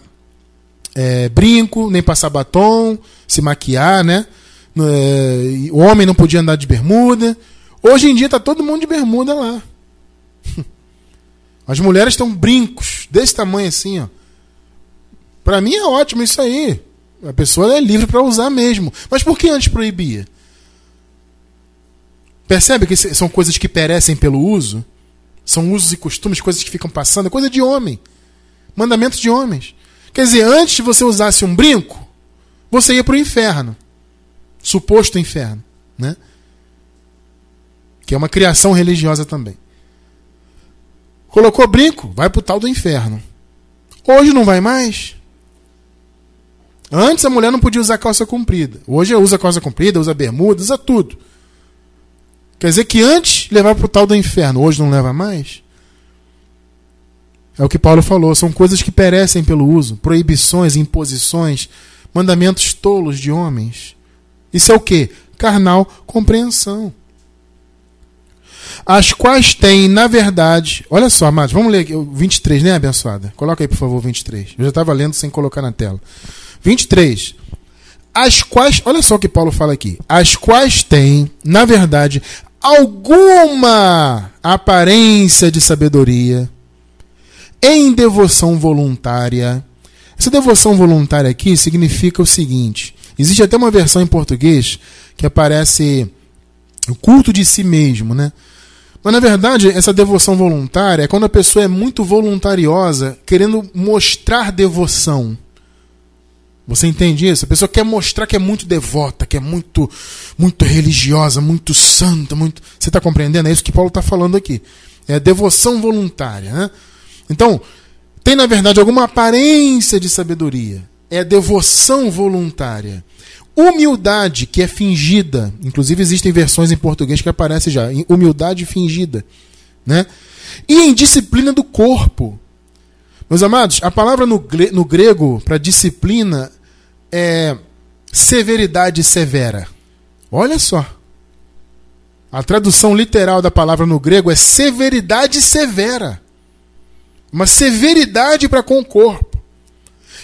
é, brinco, nem passar batom, se maquiar, né? É, o homem não podia andar de bermuda. Hoje em dia está todo mundo de bermuda lá. As mulheres estão brincos, desse tamanho assim, ó. Para mim é ótimo isso aí. A pessoa é livre para usar mesmo. Mas por que antes proibia? Percebe que são coisas que perecem pelo uso? São usos e costumes, coisas que ficam passando, é coisa de homem. Mandamentos de homens. Quer dizer, antes de você usasse um brinco, você ia para o inferno suposto inferno, né? Que é uma criação religiosa também. Colocou brinco, vai pro tal do inferno. Hoje não vai mais. Antes a mulher não podia usar calça comprida. Hoje usa calça comprida, usa bermuda, usa tudo. Quer dizer que antes levava pro tal do inferno, hoje não leva mais? É o que Paulo falou, são coisas que perecem pelo uso, proibições, imposições, mandamentos tolos de homens. Isso é o que? Carnal compreensão. As quais têm, na verdade. Olha só, amados, vamos ler o 23, né, abençoada? Coloca aí, por favor, 23. Eu já estava lendo sem colocar na tela. 23. As quais. Olha só o que Paulo fala aqui. As quais têm, na verdade, alguma aparência de sabedoria em devoção voluntária. Essa devoção voluntária aqui significa o seguinte: Existe até uma versão em português que aparece o culto de si mesmo, né? Mas na verdade, essa devoção voluntária é quando a pessoa é muito voluntariosa, querendo mostrar devoção. Você entende isso? A pessoa quer mostrar que é muito devota, que é muito, muito religiosa, muito santa, muito. Você está compreendendo? É isso que Paulo está falando aqui. É a devoção voluntária, né? Então, tem na verdade alguma aparência de sabedoria é devoção voluntária. Humildade, que é fingida. Inclusive, existem versões em português que aparecem já. Humildade fingida. né? E em disciplina do corpo. Meus amados, a palavra no, no grego para disciplina é severidade severa. Olha só. A tradução literal da palavra no grego é severidade severa. Uma severidade para com o corpo.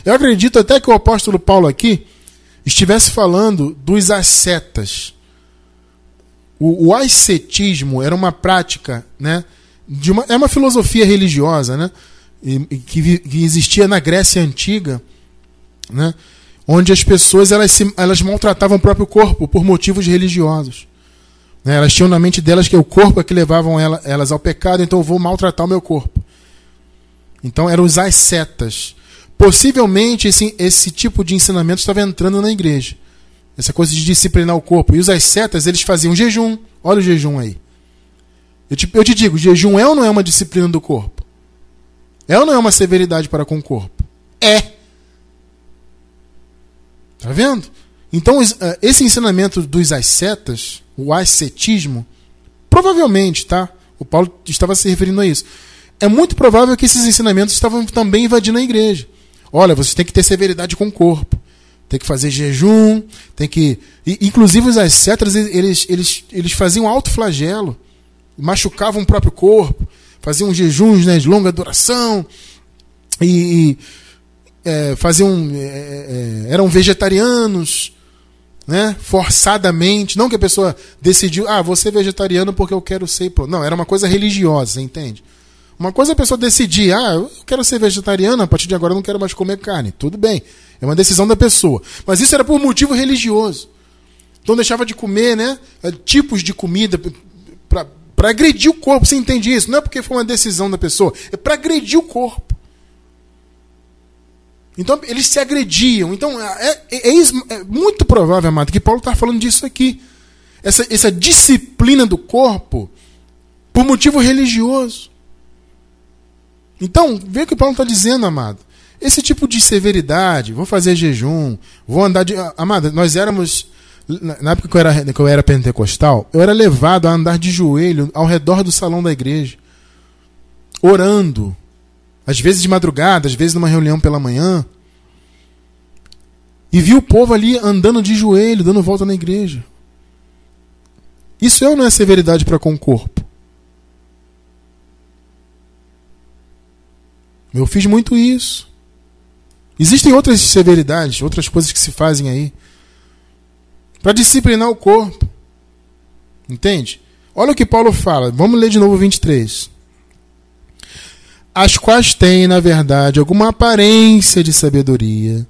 Eu acredito até que o apóstolo Paulo aqui estivesse falando dos ascetas. O, o ascetismo era uma prática, né? De uma, é uma filosofia religiosa, né? E, que, que existia na Grécia antiga, né? onde as pessoas elas, se, elas maltratavam o próprio corpo por motivos religiosos. Né? Elas tinham na mente delas que o corpo é que levavam ela, elas ao pecado, então eu vou maltratar o meu corpo. Então eram os ascetas. Possivelmente esse, esse tipo de ensinamento estava entrando na igreja. Essa coisa de disciplinar o corpo. E os ascetas, eles faziam jejum. Olha o jejum aí. Eu te, eu te digo, jejum é ou não é uma disciplina do corpo? É ou não é uma severidade para com o corpo? É. Tá vendo? Então, eh, esse ensinamento dos ascetas, o ascetismo, provavelmente, tá? O Paulo estava se referindo a isso. É muito provável que esses ensinamentos estavam também invadindo a igreja. Olha, você tem que ter severidade com o corpo. Tem que fazer jejum, tem que. Inclusive os ascetas, eles, eles, eles faziam alto flagelo, machucavam o próprio corpo, faziam jejuns né, de longa duração, e, é, faziam. É, é, eram vegetarianos, né? Forçadamente. Não que a pessoa decidiu, ah, vou ser vegetariano porque eu quero ser. Não, era uma coisa religiosa, entende? Uma coisa é a pessoa decidir, ah, eu quero ser vegetariano, a partir de agora eu não quero mais comer carne. Tudo bem. É uma decisão da pessoa. Mas isso era por motivo religioso. Então deixava de comer, né? Tipos de comida para agredir o corpo. Você entende isso? Não é porque foi uma decisão da pessoa, é para agredir o corpo. Então eles se agrediam. Então é, é, é, é muito provável, amado, que Paulo está falando disso aqui. Essa, essa disciplina do corpo por motivo religioso. Então, vê o que Paulo está dizendo, amado. Esse tipo de severidade, vou fazer jejum, vou andar de. Amado, nós éramos. Na época que eu, era, que eu era pentecostal, eu era levado a andar de joelho ao redor do salão da igreja, orando, às vezes de madrugada, às vezes numa reunião pela manhã. E vi o povo ali andando de joelho, dando volta na igreja. Isso é ou não é severidade para com o corpo? Eu fiz muito isso. Existem outras severidades, outras coisas que se fazem aí para disciplinar o corpo. Entende? Olha o que Paulo fala. Vamos ler de novo 23 as quais têm, na verdade, alguma aparência de sabedoria,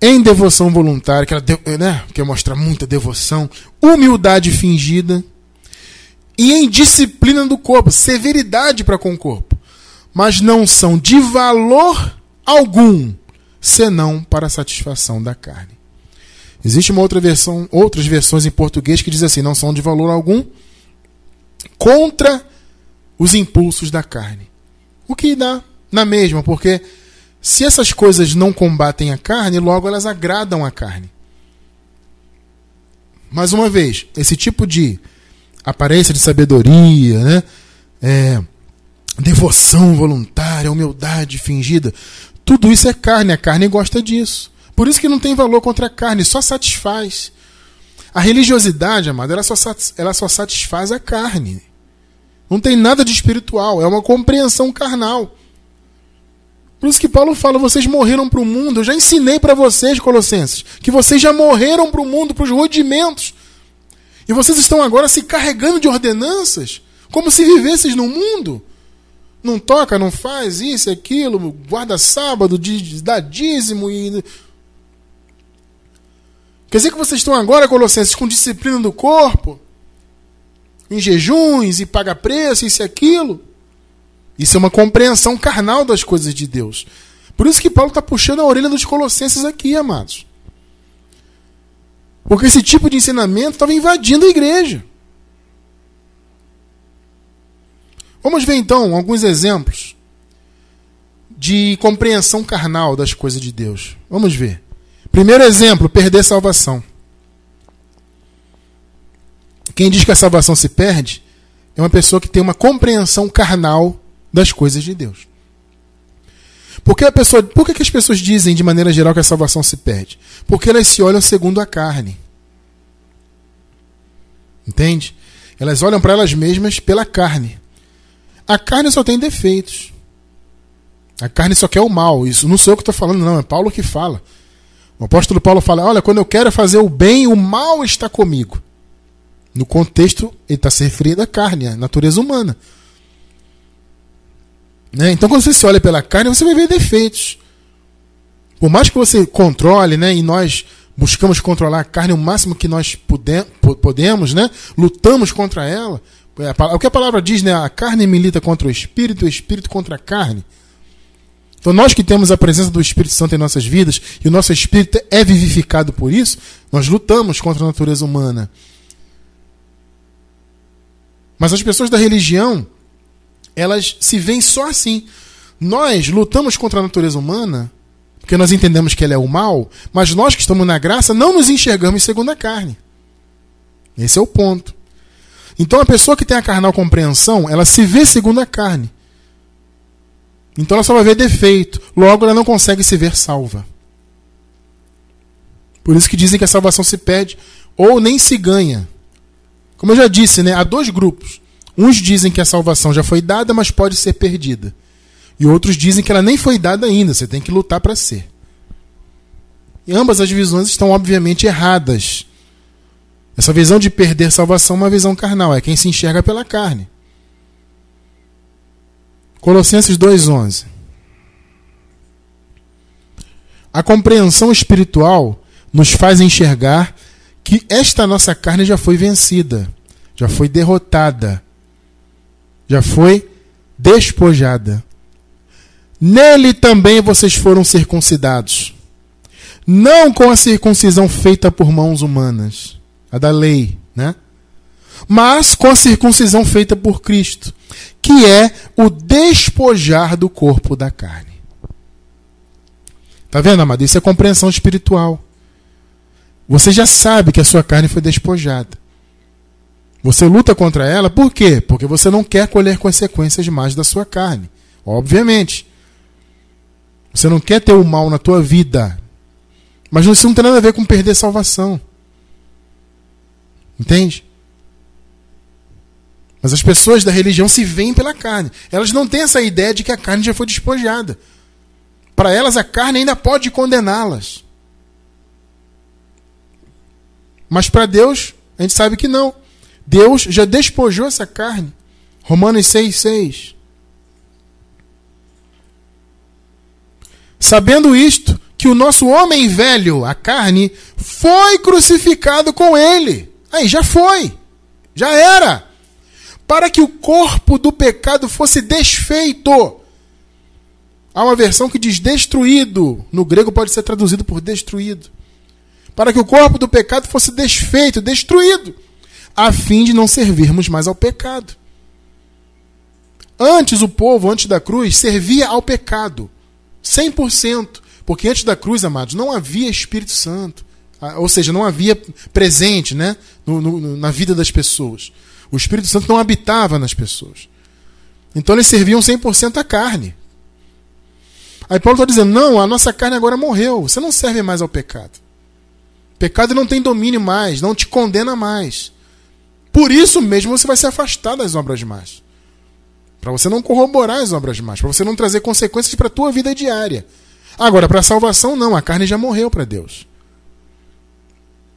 em devoção voluntária, que ela né, quer mostrar muita devoção, humildade fingida, e em disciplina do corpo, severidade para com o corpo, mas não são de valor algum, senão para a satisfação da carne. Existe uma outra versão, outras versões em português que diz assim: não são de valor algum contra os impulsos da carne. O que dá na mesma, porque se essas coisas não combatem a carne, logo elas agradam a carne. Mais uma vez, esse tipo de aparência de sabedoria, né? É, devoção voluntária, humildade fingida, tudo isso é carne, a carne gosta disso. Por isso que não tem valor contra a carne, só satisfaz. A religiosidade, amado, ela só, ela só satisfaz a carne. Não tem nada de espiritual, é uma compreensão carnal. Por isso que Paulo fala: vocês morreram para o mundo. Eu já ensinei para vocês, Colossenses, que vocês já morreram para o mundo, para os rudimentos. E vocês estão agora se carregando de ordenanças, como se vivesses no mundo. Não toca, não faz isso, aquilo, guarda sábado, dá dízimo e. Quer dizer que vocês estão agora, Colossenses, com disciplina do corpo? em jejuns e paga preço, isso e aquilo. Isso é uma compreensão carnal das coisas de Deus. Por isso que Paulo está puxando a orelha dos colossenses aqui, amados. Porque esse tipo de ensinamento estava invadindo a igreja. Vamos ver então alguns exemplos de compreensão carnal das coisas de Deus. Vamos ver. Primeiro exemplo, perder salvação. Quem diz que a salvação se perde é uma pessoa que tem uma compreensão carnal das coisas de Deus. Porque a pessoa, por que, que as pessoas dizem de maneira geral que a salvação se perde? Porque elas se olham segundo a carne. Entende? Elas olham para elas mesmas pela carne. A carne só tem defeitos. A carne só quer o mal. Isso não sou eu que estou falando, não. É Paulo que fala. O apóstolo Paulo fala: Olha, quando eu quero fazer o bem, o mal está comigo. No contexto, ele está se referindo à carne, à natureza humana. Né? Então, quando você se olha pela carne, você vai ver defeitos. Por mais que você controle, né, e nós buscamos controlar a carne o máximo que nós puder, podemos, né, lutamos contra ela. É, o que a palavra diz, né, a carne milita contra o espírito, o espírito contra a carne. Então, nós que temos a presença do Espírito Santo em nossas vidas, e o nosso espírito é vivificado por isso, nós lutamos contra a natureza humana. Mas as pessoas da religião, elas se veem só assim. Nós lutamos contra a natureza humana, porque nós entendemos que ela é o mal, mas nós que estamos na graça não nos enxergamos segundo a carne. Esse é o ponto. Então a pessoa que tem a carnal compreensão, ela se vê segundo a carne. Então ela só vai ver defeito. Logo ela não consegue se ver salva. Por isso que dizem que a salvação se perde ou nem se ganha. Como eu já disse, né, há dois grupos. Uns dizem que a salvação já foi dada, mas pode ser perdida. E outros dizem que ela nem foi dada ainda, você tem que lutar para ser. E ambas as visões estão obviamente erradas. Essa visão de perder salvação é uma visão carnal, é quem se enxerga pela carne. Colossenses 2:11. A compreensão espiritual nos faz enxergar que esta nossa carne já foi vencida, já foi derrotada, já foi despojada. Nele também vocês foram circuncidados, não com a circuncisão feita por mãos humanas, a da lei, né? Mas com a circuncisão feita por Cristo, que é o despojar do corpo da carne. Tá vendo, amado? Isso é compreensão espiritual. Você já sabe que a sua carne foi despojada. Você luta contra ela por quê? Porque você não quer colher consequências demais da sua carne. Obviamente. Você não quer ter o mal na tua vida. Mas isso não tem nada a ver com perder salvação. Entende? Mas as pessoas da religião se veem pela carne. Elas não têm essa ideia de que a carne já foi despojada. Para elas, a carne ainda pode condená-las. Mas para Deus, a gente sabe que não. Deus já despojou essa carne. Romanos 6,6. Sabendo isto, que o nosso homem velho, a carne, foi crucificado com ele. Aí já foi. Já era. Para que o corpo do pecado fosse desfeito. Há uma versão que diz destruído. No grego pode ser traduzido por destruído para que o corpo do pecado fosse desfeito, destruído, a fim de não servirmos mais ao pecado. Antes o povo, antes da cruz, servia ao pecado, 100%, porque antes da cruz, amados, não havia Espírito Santo, ou seja, não havia presente né, no, no, na vida das pessoas. O Espírito Santo não habitava nas pessoas. Então eles serviam 100% à carne. Aí Paulo está dizendo: não, a nossa carne agora morreu, você não serve mais ao pecado. Pecado não tem domínio mais, não te condena mais. Por isso mesmo você vai se afastar das obras más. Para você não corroborar as obras más, para você não trazer consequências para a tua vida diária. Agora, para a salvação, não, a carne já morreu para Deus.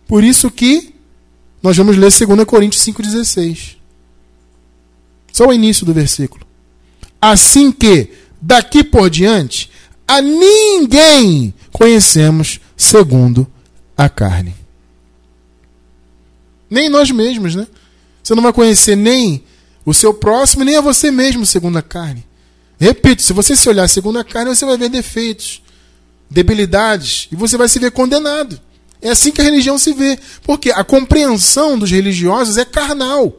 Por isso que nós vamos ler 2 Coríntios 5,16. Só o início do versículo. Assim que, daqui por diante, a ninguém conhecemos segundo a carne. Nem nós mesmos, né? Você não vai conhecer nem o seu próximo, nem a você mesmo, segundo a carne. Repito, se você se olhar segundo a carne, você vai ver defeitos, debilidades, e você vai se ver condenado. É assim que a religião se vê. Porque a compreensão dos religiosos é carnal.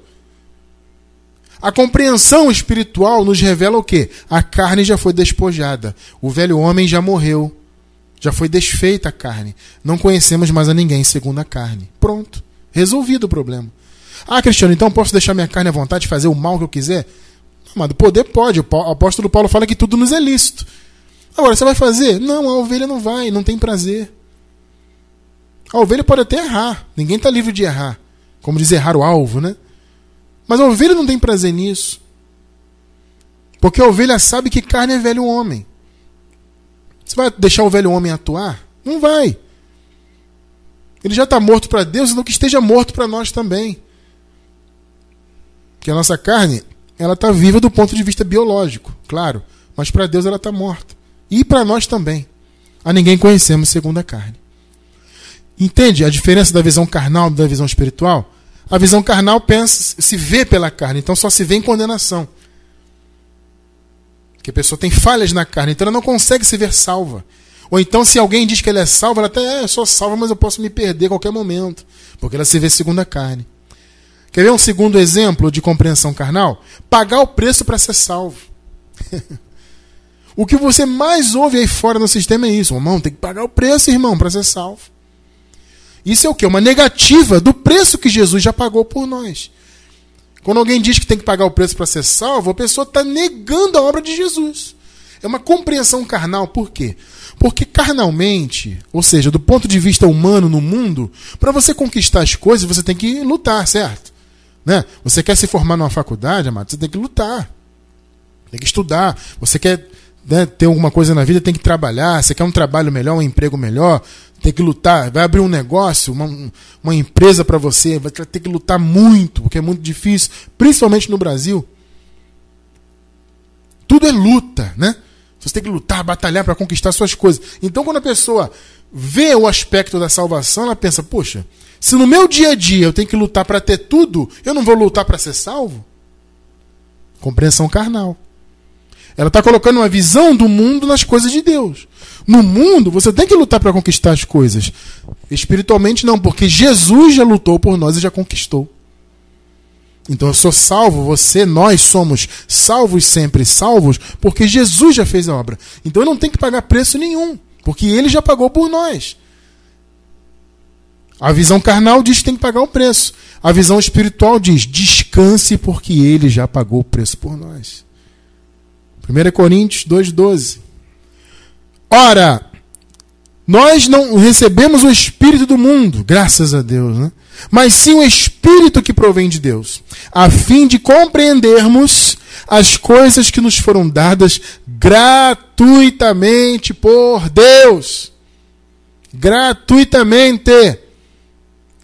A compreensão espiritual nos revela o quê? A carne já foi despojada. O velho homem já morreu. Já foi desfeita a carne. Não conhecemos mais a ninguém segundo a carne. Pronto. Resolvido o problema. Ah, Cristiano, então posso deixar minha carne à vontade de fazer o mal que eu quiser? Amado, poder pode. O apóstolo Paulo fala que tudo nos é lícito. Agora, você vai fazer? Não, a ovelha não vai, não tem prazer. A ovelha pode até errar. Ninguém está livre de errar. Como diz errar o alvo, né? Mas a ovelha não tem prazer nisso. Porque a ovelha sabe que carne é velho homem. Você vai deixar o velho homem atuar? Não vai. Ele já está morto para Deus, então que esteja morto para nós também. Porque a nossa carne, ela está viva do ponto de vista biológico, claro. Mas para Deus ela está morta. E para nós também. A ninguém conhecemos segundo a carne. Entende a diferença da visão carnal da visão espiritual? A visão carnal pensa, se vê pela carne, então só se vê em condenação. Porque a pessoa tem falhas na carne, então ela não consegue se ver salva. Ou então, se alguém diz que ela é salva, ela até é, eu sou salva, mas eu posso me perder a qualquer momento. Porque ela se vê segundo a carne. Quer ver um segundo exemplo de compreensão carnal? Pagar o preço para ser salvo. o que você mais ouve aí fora no sistema é isso. Irmão, tem que pagar o preço, irmão, para ser salvo. Isso é o que? Uma negativa do preço que Jesus já pagou por nós. Quando alguém diz que tem que pagar o preço para ser salvo, a pessoa está negando a obra de Jesus. É uma compreensão carnal. Por quê? Porque carnalmente, ou seja, do ponto de vista humano no mundo, para você conquistar as coisas, você tem que lutar, certo? Né? Você quer se formar numa faculdade, amado, você tem que lutar. Tem que estudar. Você quer né, ter alguma coisa na vida, tem que trabalhar. Você quer um trabalho melhor, um emprego melhor, tem que lutar. Vai abrir um negócio, uma, uma empresa para você, vai ter que lutar muito, porque é muito difícil, principalmente no Brasil. Tudo é luta, né? Você tem que lutar, batalhar para conquistar suas coisas. Então, quando a pessoa vê o aspecto da salvação, ela pensa: poxa, se no meu dia a dia eu tenho que lutar para ter tudo, eu não vou lutar para ser salvo? Compreensão carnal. Ela está colocando uma visão do mundo nas coisas de Deus. No mundo, você tem que lutar para conquistar as coisas. Espiritualmente, não, porque Jesus já lutou por nós e já conquistou. Então eu sou salvo, você, nós somos salvos sempre salvos, porque Jesus já fez a obra. Então eu não tenho que pagar preço nenhum, porque ele já pagou por nós. A visão carnal diz que tem que pagar o preço. A visão espiritual diz: descanse, porque ele já pagou o preço por nós. 1 Coríntios 2,12. Ora, nós não recebemos o Espírito do mundo, graças a Deus, né? mas sim o Espírito que provém de Deus, a fim de compreendermos as coisas que nos foram dadas gratuitamente por Deus. Gratuitamente.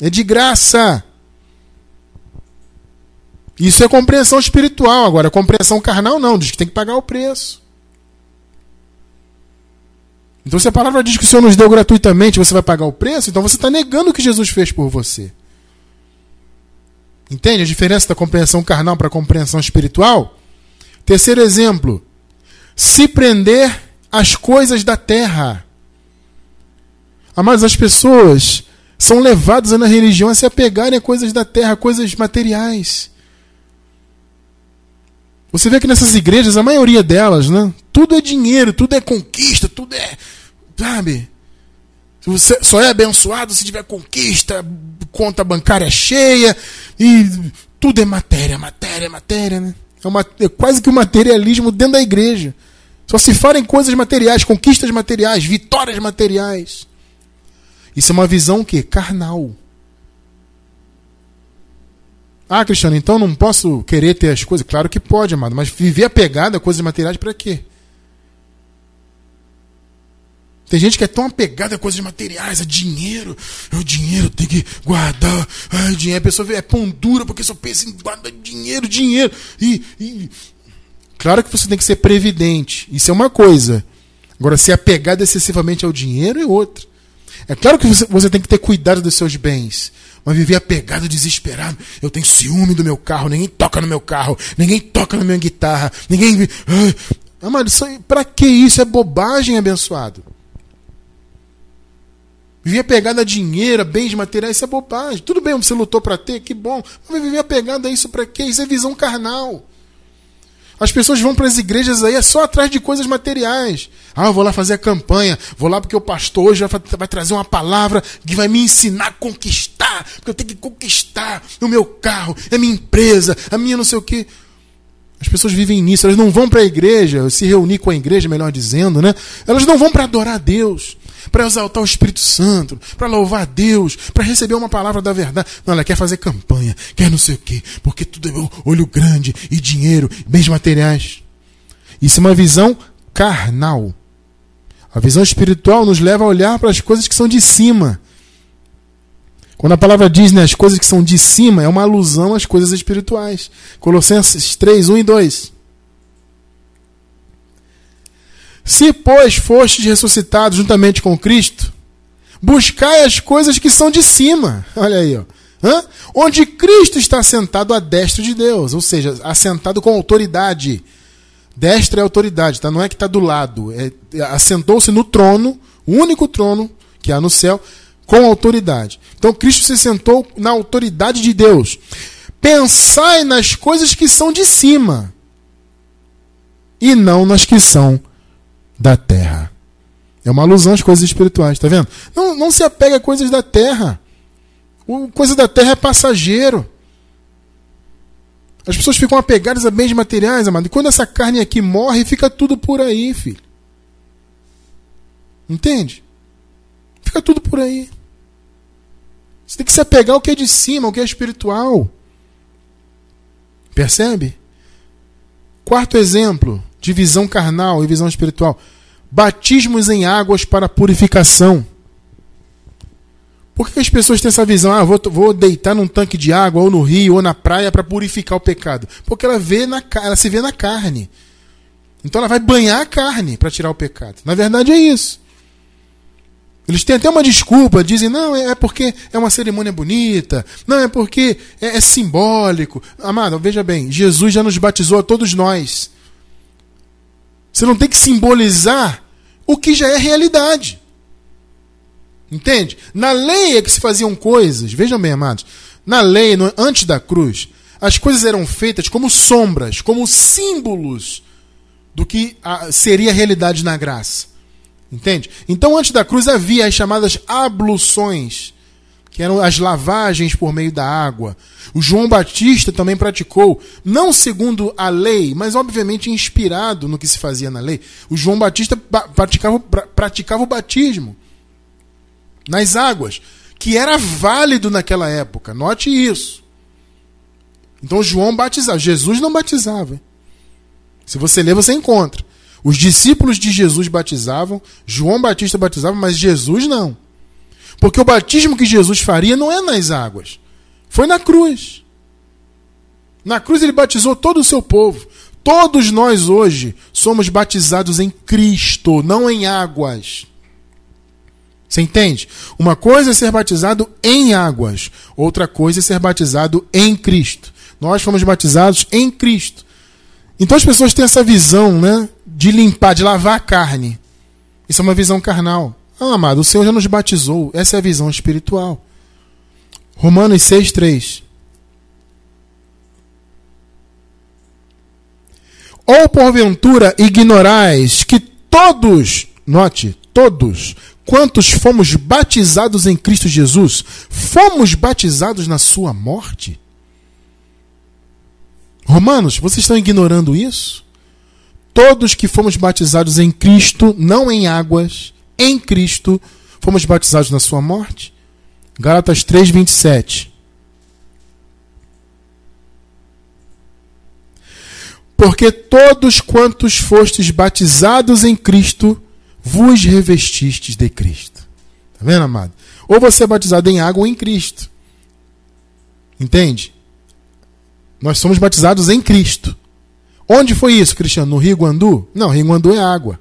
É de graça. Isso é compreensão espiritual. Agora, compreensão carnal não, diz que tem que pagar o preço. Então, se a palavra diz que o Senhor nos deu gratuitamente, você vai pagar o preço, então você está negando o que Jesus fez por você. Entende a diferença da compreensão carnal para a compreensão espiritual? Terceiro exemplo: se prender às coisas da terra. Mas as pessoas são levadas na religião a se apegarem a coisas da terra, coisas materiais. Você vê que nessas igrejas, a maioria delas, né? Tudo é dinheiro, tudo é conquista, tudo é. Sabe? Você só é abençoado se tiver conquista, conta bancária cheia e tudo é matéria, matéria, matéria, né? É, uma, é quase que o um materialismo dentro da igreja. Só se fala em coisas materiais, conquistas materiais, vitórias materiais. Isso é uma visão que carnal. Ah, Cristiano, então não posso querer ter as coisas? Claro que pode, amado, mas viver apegado a coisas materiais para quê? Tem gente que é tão apegada a coisas materiais, a dinheiro. O dinheiro tem que guardar. Ai, dinheiro. A pessoa é pão dura porque só pensa em guardar dinheiro, dinheiro. E, e, Claro que você tem que ser previdente. Isso é uma coisa. Agora, ser apegado excessivamente ao dinheiro é outra. É claro que você, você tem que ter cuidado dos seus bens. Mas viver apegado, desesperado. Eu tenho ciúme do meu carro, ninguém toca no meu carro, ninguém toca na minha guitarra, ninguém. Ah, mas pra que isso? É bobagem, abençoado. Viver apegado a dinheiro, bens materiais, isso é bobagem. Tudo bem, você lutou para ter, que bom. Mas viver apegado a isso para quê? Isso é visão carnal. As pessoas vão para as igrejas aí é só atrás de coisas materiais. Ah, eu vou lá fazer a campanha, vou lá porque o pastor hoje vai, vai trazer uma palavra que vai me ensinar a conquistar, porque eu tenho que conquistar o meu carro, a minha empresa, a minha não sei o quê. As pessoas vivem nisso, elas não vão para a igreja, se reunir com a igreja, melhor dizendo, né? Elas não vão para adorar a Deus, para exaltar o Espírito Santo, para louvar a Deus, para receber uma palavra da verdade. Não, ela quer fazer campanha, quer não sei o quê, porque tudo é olho grande e dinheiro, bens materiais. Isso é uma visão carnal. A visão espiritual nos leva a olhar para as coisas que são de cima. Quando a palavra diz né, as coisas que são de cima, é uma alusão às coisas espirituais. Colossenses 3, 1 e 2. Se, pois, fostes ressuscitados juntamente com Cristo, buscai as coisas que são de cima. Olha aí, ó. Hã? Onde Cristo está sentado à destra de Deus, ou seja, assentado com autoridade. Destra é autoridade, tá? não é que está do lado. É, assentou-se no trono, o único trono que há no céu, com autoridade. Então Cristo se sentou na autoridade de Deus. Pensai nas coisas que são de cima e não nas que são da terra. É uma alusão às coisas espirituais, tá vendo? Não, não se apega a coisas da terra. O coisa da terra é passageiro. As pessoas ficam apegadas a bens materiais, amado. E quando essa carne aqui morre, fica tudo por aí, filho. Entende? Fica tudo por aí. Você tem que se apegar ao que é de cima, ao que é espiritual. Percebe? Quarto exemplo de visão carnal e visão espiritual: batismos em águas para purificação. Por que as pessoas têm essa visão? Ah, vou, vou deitar num tanque de água, ou no rio, ou na praia, para purificar o pecado. Porque ela, vê na, ela se vê na carne. Então ela vai banhar a carne para tirar o pecado. Na verdade é isso. Eles têm até uma desculpa, dizem, não, é porque é uma cerimônia bonita, não, é porque é, é simbólico. Amado, veja bem, Jesus já nos batizou a todos nós. Você não tem que simbolizar o que já é realidade. Entende? Na lei é que se faziam coisas, vejam bem, amados, na lei, no, antes da cruz, as coisas eram feitas como sombras, como símbolos do que a, seria a realidade na graça. Entende? Então, antes da cruz havia as chamadas abluções, que eram as lavagens por meio da água. O João Batista também praticou, não segundo a lei, mas obviamente inspirado no que se fazia na lei. O João Batista praticava, praticava o batismo nas águas, que era válido naquela época. Note isso. Então João batizava, Jesus não batizava. Se você ler, você encontra. Os discípulos de Jesus batizavam, João Batista batizava, mas Jesus não. Porque o batismo que Jesus faria não é nas águas, foi na cruz. Na cruz ele batizou todo o seu povo. Todos nós hoje somos batizados em Cristo, não em águas. Você entende? Uma coisa é ser batizado em águas, outra coisa é ser batizado em Cristo. Nós fomos batizados em Cristo. Então as pessoas têm essa visão, né? de limpar, de lavar a carne. Isso é uma visão carnal. Ah, amado, o Senhor já nos batizou. Essa é a visão espiritual. Romanos 6, 3. Ou porventura ignorais que todos, note, todos, quantos fomos batizados em Cristo Jesus, fomos batizados na sua morte? Romanos, vocês estão ignorando isso? todos que fomos batizados em Cristo, não em águas, em Cristo, fomos batizados na sua morte? Gálatas 3, 27. Porque todos quantos fostes batizados em Cristo, vos revestistes de Cristo. Está vendo, amado? Ou você é batizado em água ou em Cristo. Entende? Nós somos batizados em Cristo. Onde foi isso, Cristiano? No Rio Guandu? Não, Rio Guandu é água.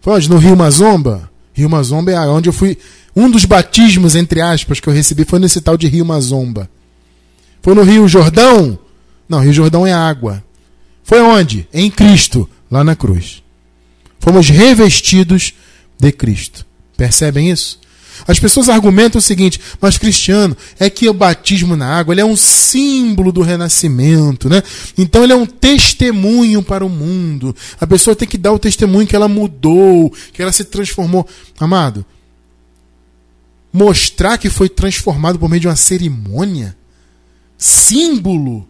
Foi onde? No Rio Mazomba? Rio Mazomba é. Onde eu fui. Um dos batismos, entre aspas, que eu recebi foi nesse tal de Rio Mazomba. Foi no Rio Jordão? Não, Rio Jordão é água. Foi onde? Em Cristo, lá na cruz. Fomos revestidos de Cristo. Percebem isso? As pessoas argumentam o seguinte, mas Cristiano, é que o batismo na água ele é um símbolo do renascimento, né? Então ele é um testemunho para o mundo. A pessoa tem que dar o testemunho que ela mudou, que ela se transformou. Amado, mostrar que foi transformado por meio de uma cerimônia, símbolo.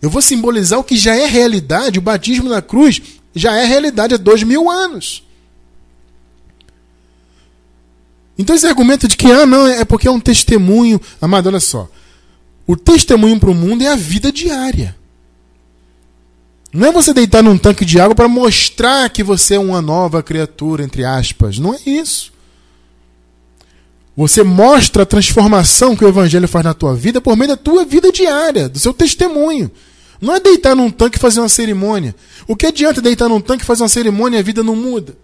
Eu vou simbolizar o que já é realidade. O batismo na cruz já é realidade há dois mil anos. Então esse argumento de que, ah, não, é porque é um testemunho. Amado, olha só. O testemunho para o mundo é a vida diária. Não é você deitar num tanque de água para mostrar que você é uma nova criatura, entre aspas. Não é isso. Você mostra a transformação que o Evangelho faz na tua vida por meio da tua vida diária, do seu testemunho. Não é deitar num tanque e fazer uma cerimônia. O que adianta deitar num tanque e fazer uma cerimônia e a vida não muda?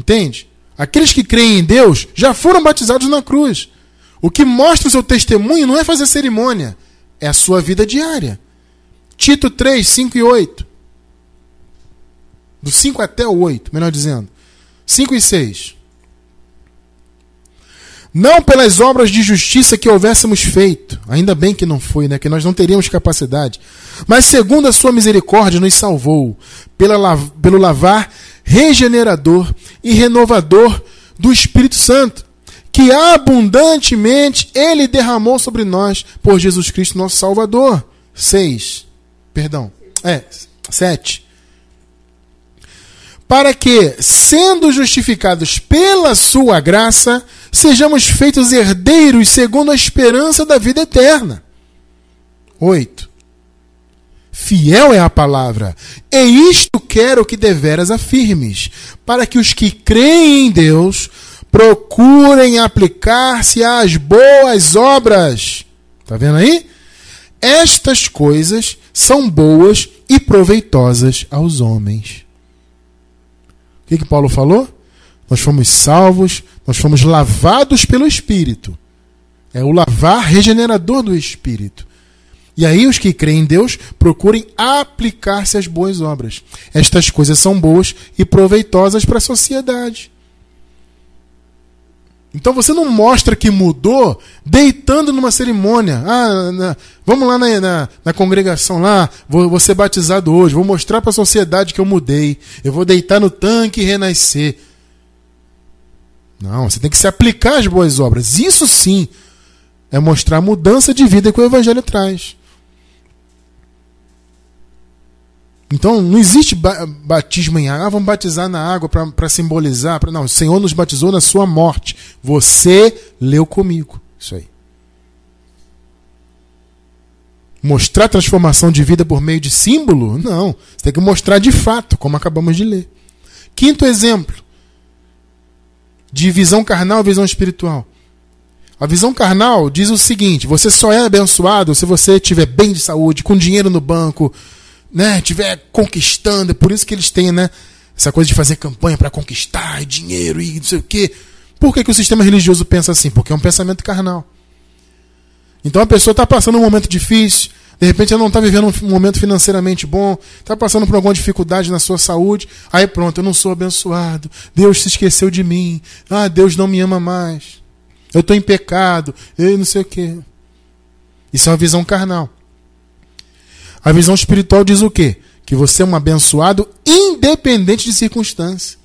Entende? Aqueles que creem em Deus já foram batizados na cruz. O que mostra o seu testemunho não é fazer cerimônia, é a sua vida diária. Tito 3, 5 e 8. Do 5 até o 8, melhor dizendo. 5 e 6. Não pelas obras de justiça que houvéssemos feito, ainda bem que não foi, né? Que nós não teríamos capacidade, mas segundo a sua misericórdia nos salvou, pela, pelo lavar regenerador e renovador do Espírito Santo, que abundantemente ele derramou sobre nós por Jesus Cristo, nosso Salvador. 6. Perdão. É, 7. Para que, sendo justificados pela sua graça, sejamos feitos herdeiros segundo a esperança da vida eterna. 8. Fiel é a palavra, e isto quero que deveras afirmes, para que os que creem em Deus procurem aplicar-se às boas obras. Está vendo aí? Estas coisas são boas e proveitosas aos homens. O que, que Paulo falou? Nós fomos salvos, nós fomos lavados pelo Espírito. É o lavar regenerador do Espírito. E aí os que creem em Deus procurem aplicar-se às boas obras. Estas coisas são boas e proveitosas para a sociedade. Então você não mostra que mudou deitando numa cerimônia. Ah, na, vamos lá na, na, na, congregação lá, vou, vou ser batizado hoje, vou mostrar para a sociedade que eu mudei. Eu vou deitar no tanque e renascer. Não, você tem que se aplicar às boas obras. Isso sim é mostrar a mudança de vida que o Evangelho traz. Então não existe batismo em água. Ah, vamos batizar na água para simbolizar. Pra... Não, o Senhor nos batizou na sua morte. Você leu comigo. Isso aí. Mostrar transformação de vida por meio de símbolo? Não. Você tem que mostrar de fato, como acabamos de ler. Quinto exemplo. De visão carnal visão espiritual. A visão carnal diz o seguinte: você só é abençoado se você tiver bem de saúde, com dinheiro no banco, né, tiver conquistando, é por isso que eles têm, né, essa coisa de fazer campanha para conquistar dinheiro e não sei o quê. Por que, que o sistema religioso pensa assim? Porque é um pensamento carnal. Então a pessoa está passando um momento difícil, de repente ela não está vivendo um momento financeiramente bom, está passando por alguma dificuldade na sua saúde, aí pronto, eu não sou abençoado, Deus se esqueceu de mim, ah, Deus não me ama mais, eu estou em pecado, eu não sei o quê. Isso é uma visão carnal. A visão espiritual diz o quê? Que você é um abençoado independente de circunstância.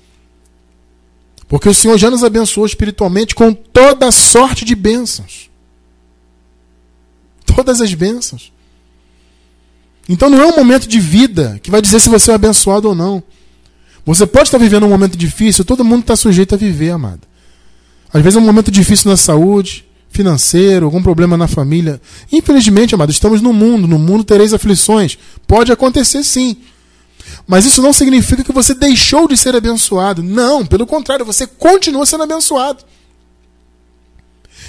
Porque o Senhor já nos abençoou espiritualmente com toda sorte de bênçãos. Todas as bênçãos. Então não é um momento de vida que vai dizer se você é abençoado ou não. Você pode estar vivendo um momento difícil, todo mundo está sujeito a viver, amado. Às vezes é um momento difícil na saúde, financeiro, algum problema na família. Infelizmente, amado, estamos no mundo, no mundo tereis aflições. Pode acontecer sim. Mas isso não significa que você deixou de ser abençoado. Não, pelo contrário, você continua sendo abençoado.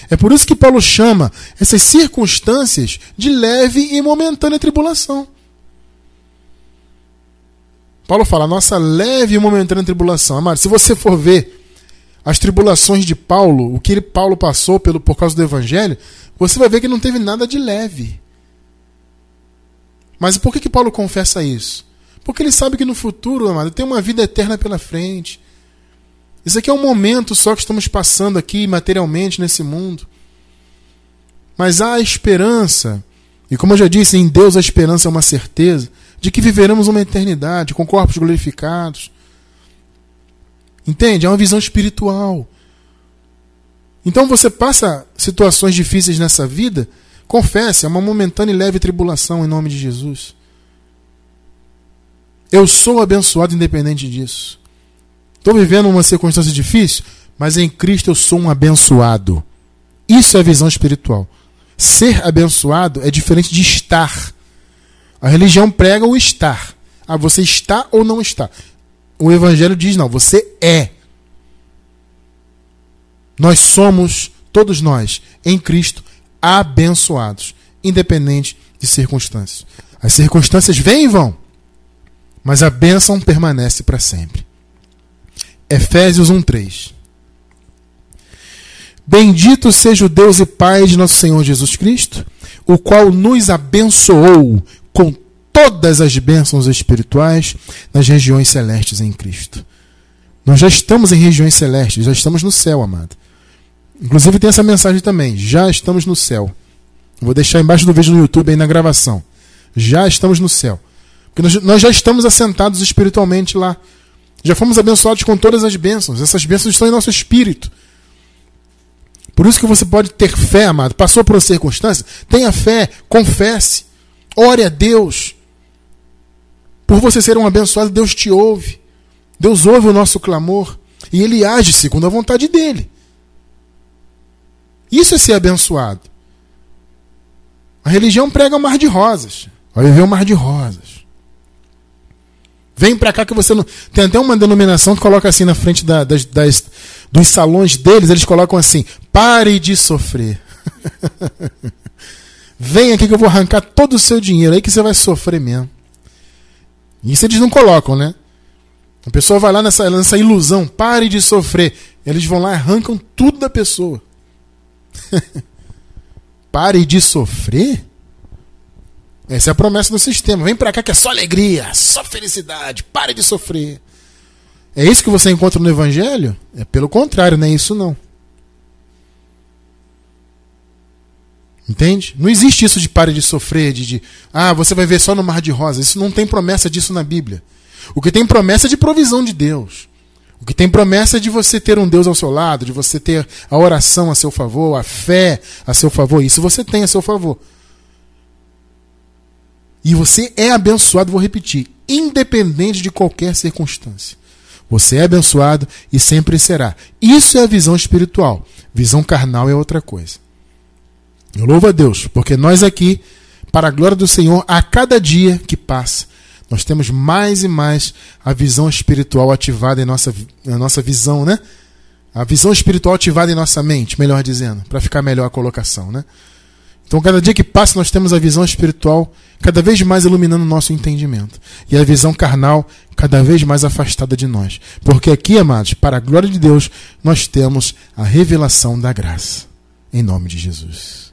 É por isso que Paulo chama essas circunstâncias de leve e momentânea tribulação. Paulo fala, nossa leve e momentânea tribulação. Amado, se você for ver as tribulações de Paulo, o que Paulo passou pelo, por causa do Evangelho, você vai ver que não teve nada de leve. Mas por que, que Paulo confessa isso? Porque ele sabe que no futuro, amado, tem uma vida eterna pela frente. Isso aqui é um momento só que estamos passando aqui materialmente nesse mundo. Mas há esperança, e como eu já disse, em Deus a esperança é uma certeza, de que viveremos uma eternidade com corpos glorificados. Entende? É uma visão espiritual. Então você passa situações difíceis nessa vida, confesse, é uma momentânea e leve tribulação em nome de Jesus. Eu sou abençoado independente disso. Estou vivendo uma circunstância difícil, mas em Cristo eu sou um abençoado. Isso é visão espiritual. Ser abençoado é diferente de estar. A religião prega o estar. Ah, você está ou não está. O Evangelho diz: não, você é. Nós somos, todos nós, em Cristo, abençoados, independente de circunstâncias. As circunstâncias vêm e vão, mas a bênção permanece para sempre. Efésios 1:3 Bendito seja o Deus e Pai de nosso Senhor Jesus Cristo, o qual nos abençoou com todas as bênçãos espirituais nas regiões celestes em Cristo. Nós já estamos em regiões celestes, já estamos no céu, amado. Inclusive tem essa mensagem também. Já estamos no céu. Vou deixar embaixo do vídeo no YouTube aí na gravação. Já estamos no céu. Porque nós, nós já estamos assentados espiritualmente lá. Já fomos abençoados com todas as bênçãos. Essas bênçãos estão em nosso espírito. Por isso que você pode ter fé, amado. Passou por uma circunstância? Tenha fé, confesse. Ore a Deus. Por você ser um abençoado, Deus te ouve. Deus ouve o nosso clamor. E Ele age segundo a vontade dEle. Isso é ser abençoado. A religião prega o mar de rosas. Vai viver o mar de rosas. Vem para cá que você não. Tem até uma denominação que coloca assim na frente da, das, das, dos salões deles, eles colocam assim: pare de sofrer. Vem aqui que eu vou arrancar todo o seu dinheiro, aí que você vai sofrer mesmo. Isso eles não colocam, né? A pessoa vai lá nessa, nessa ilusão, pare de sofrer. Eles vão lá e arrancam tudo da pessoa. Pare de sofrer? Essa é a promessa do sistema. Vem para cá que é só alegria, só felicidade. Pare de sofrer. É isso que você encontra no Evangelho? É pelo contrário, não é isso não. Entende? Não existe isso de pare de sofrer, de, de ah, você vai ver só no mar de rosas. Isso não tem promessa disso na Bíblia. O que tem promessa é de provisão de Deus. O que tem promessa é de você ter um Deus ao seu lado, de você ter a oração a seu favor, a fé a seu favor. Isso você tem a seu favor. E você é abençoado, vou repetir, independente de qualquer circunstância. Você é abençoado e sempre será. Isso é a visão espiritual. Visão carnal é outra coisa. Eu louvo a Deus, porque nós aqui, para a glória do Senhor, a cada dia que passa, nós temos mais e mais a visão espiritual ativada em nossa, na nossa visão, né? A visão espiritual ativada em nossa mente, melhor dizendo, para ficar melhor a colocação, né? Então, cada dia que passa, nós temos a visão espiritual cada vez mais iluminando o nosso entendimento. E a visão carnal cada vez mais afastada de nós. Porque aqui, amados, para a glória de Deus, nós temos a revelação da graça. Em nome de Jesus.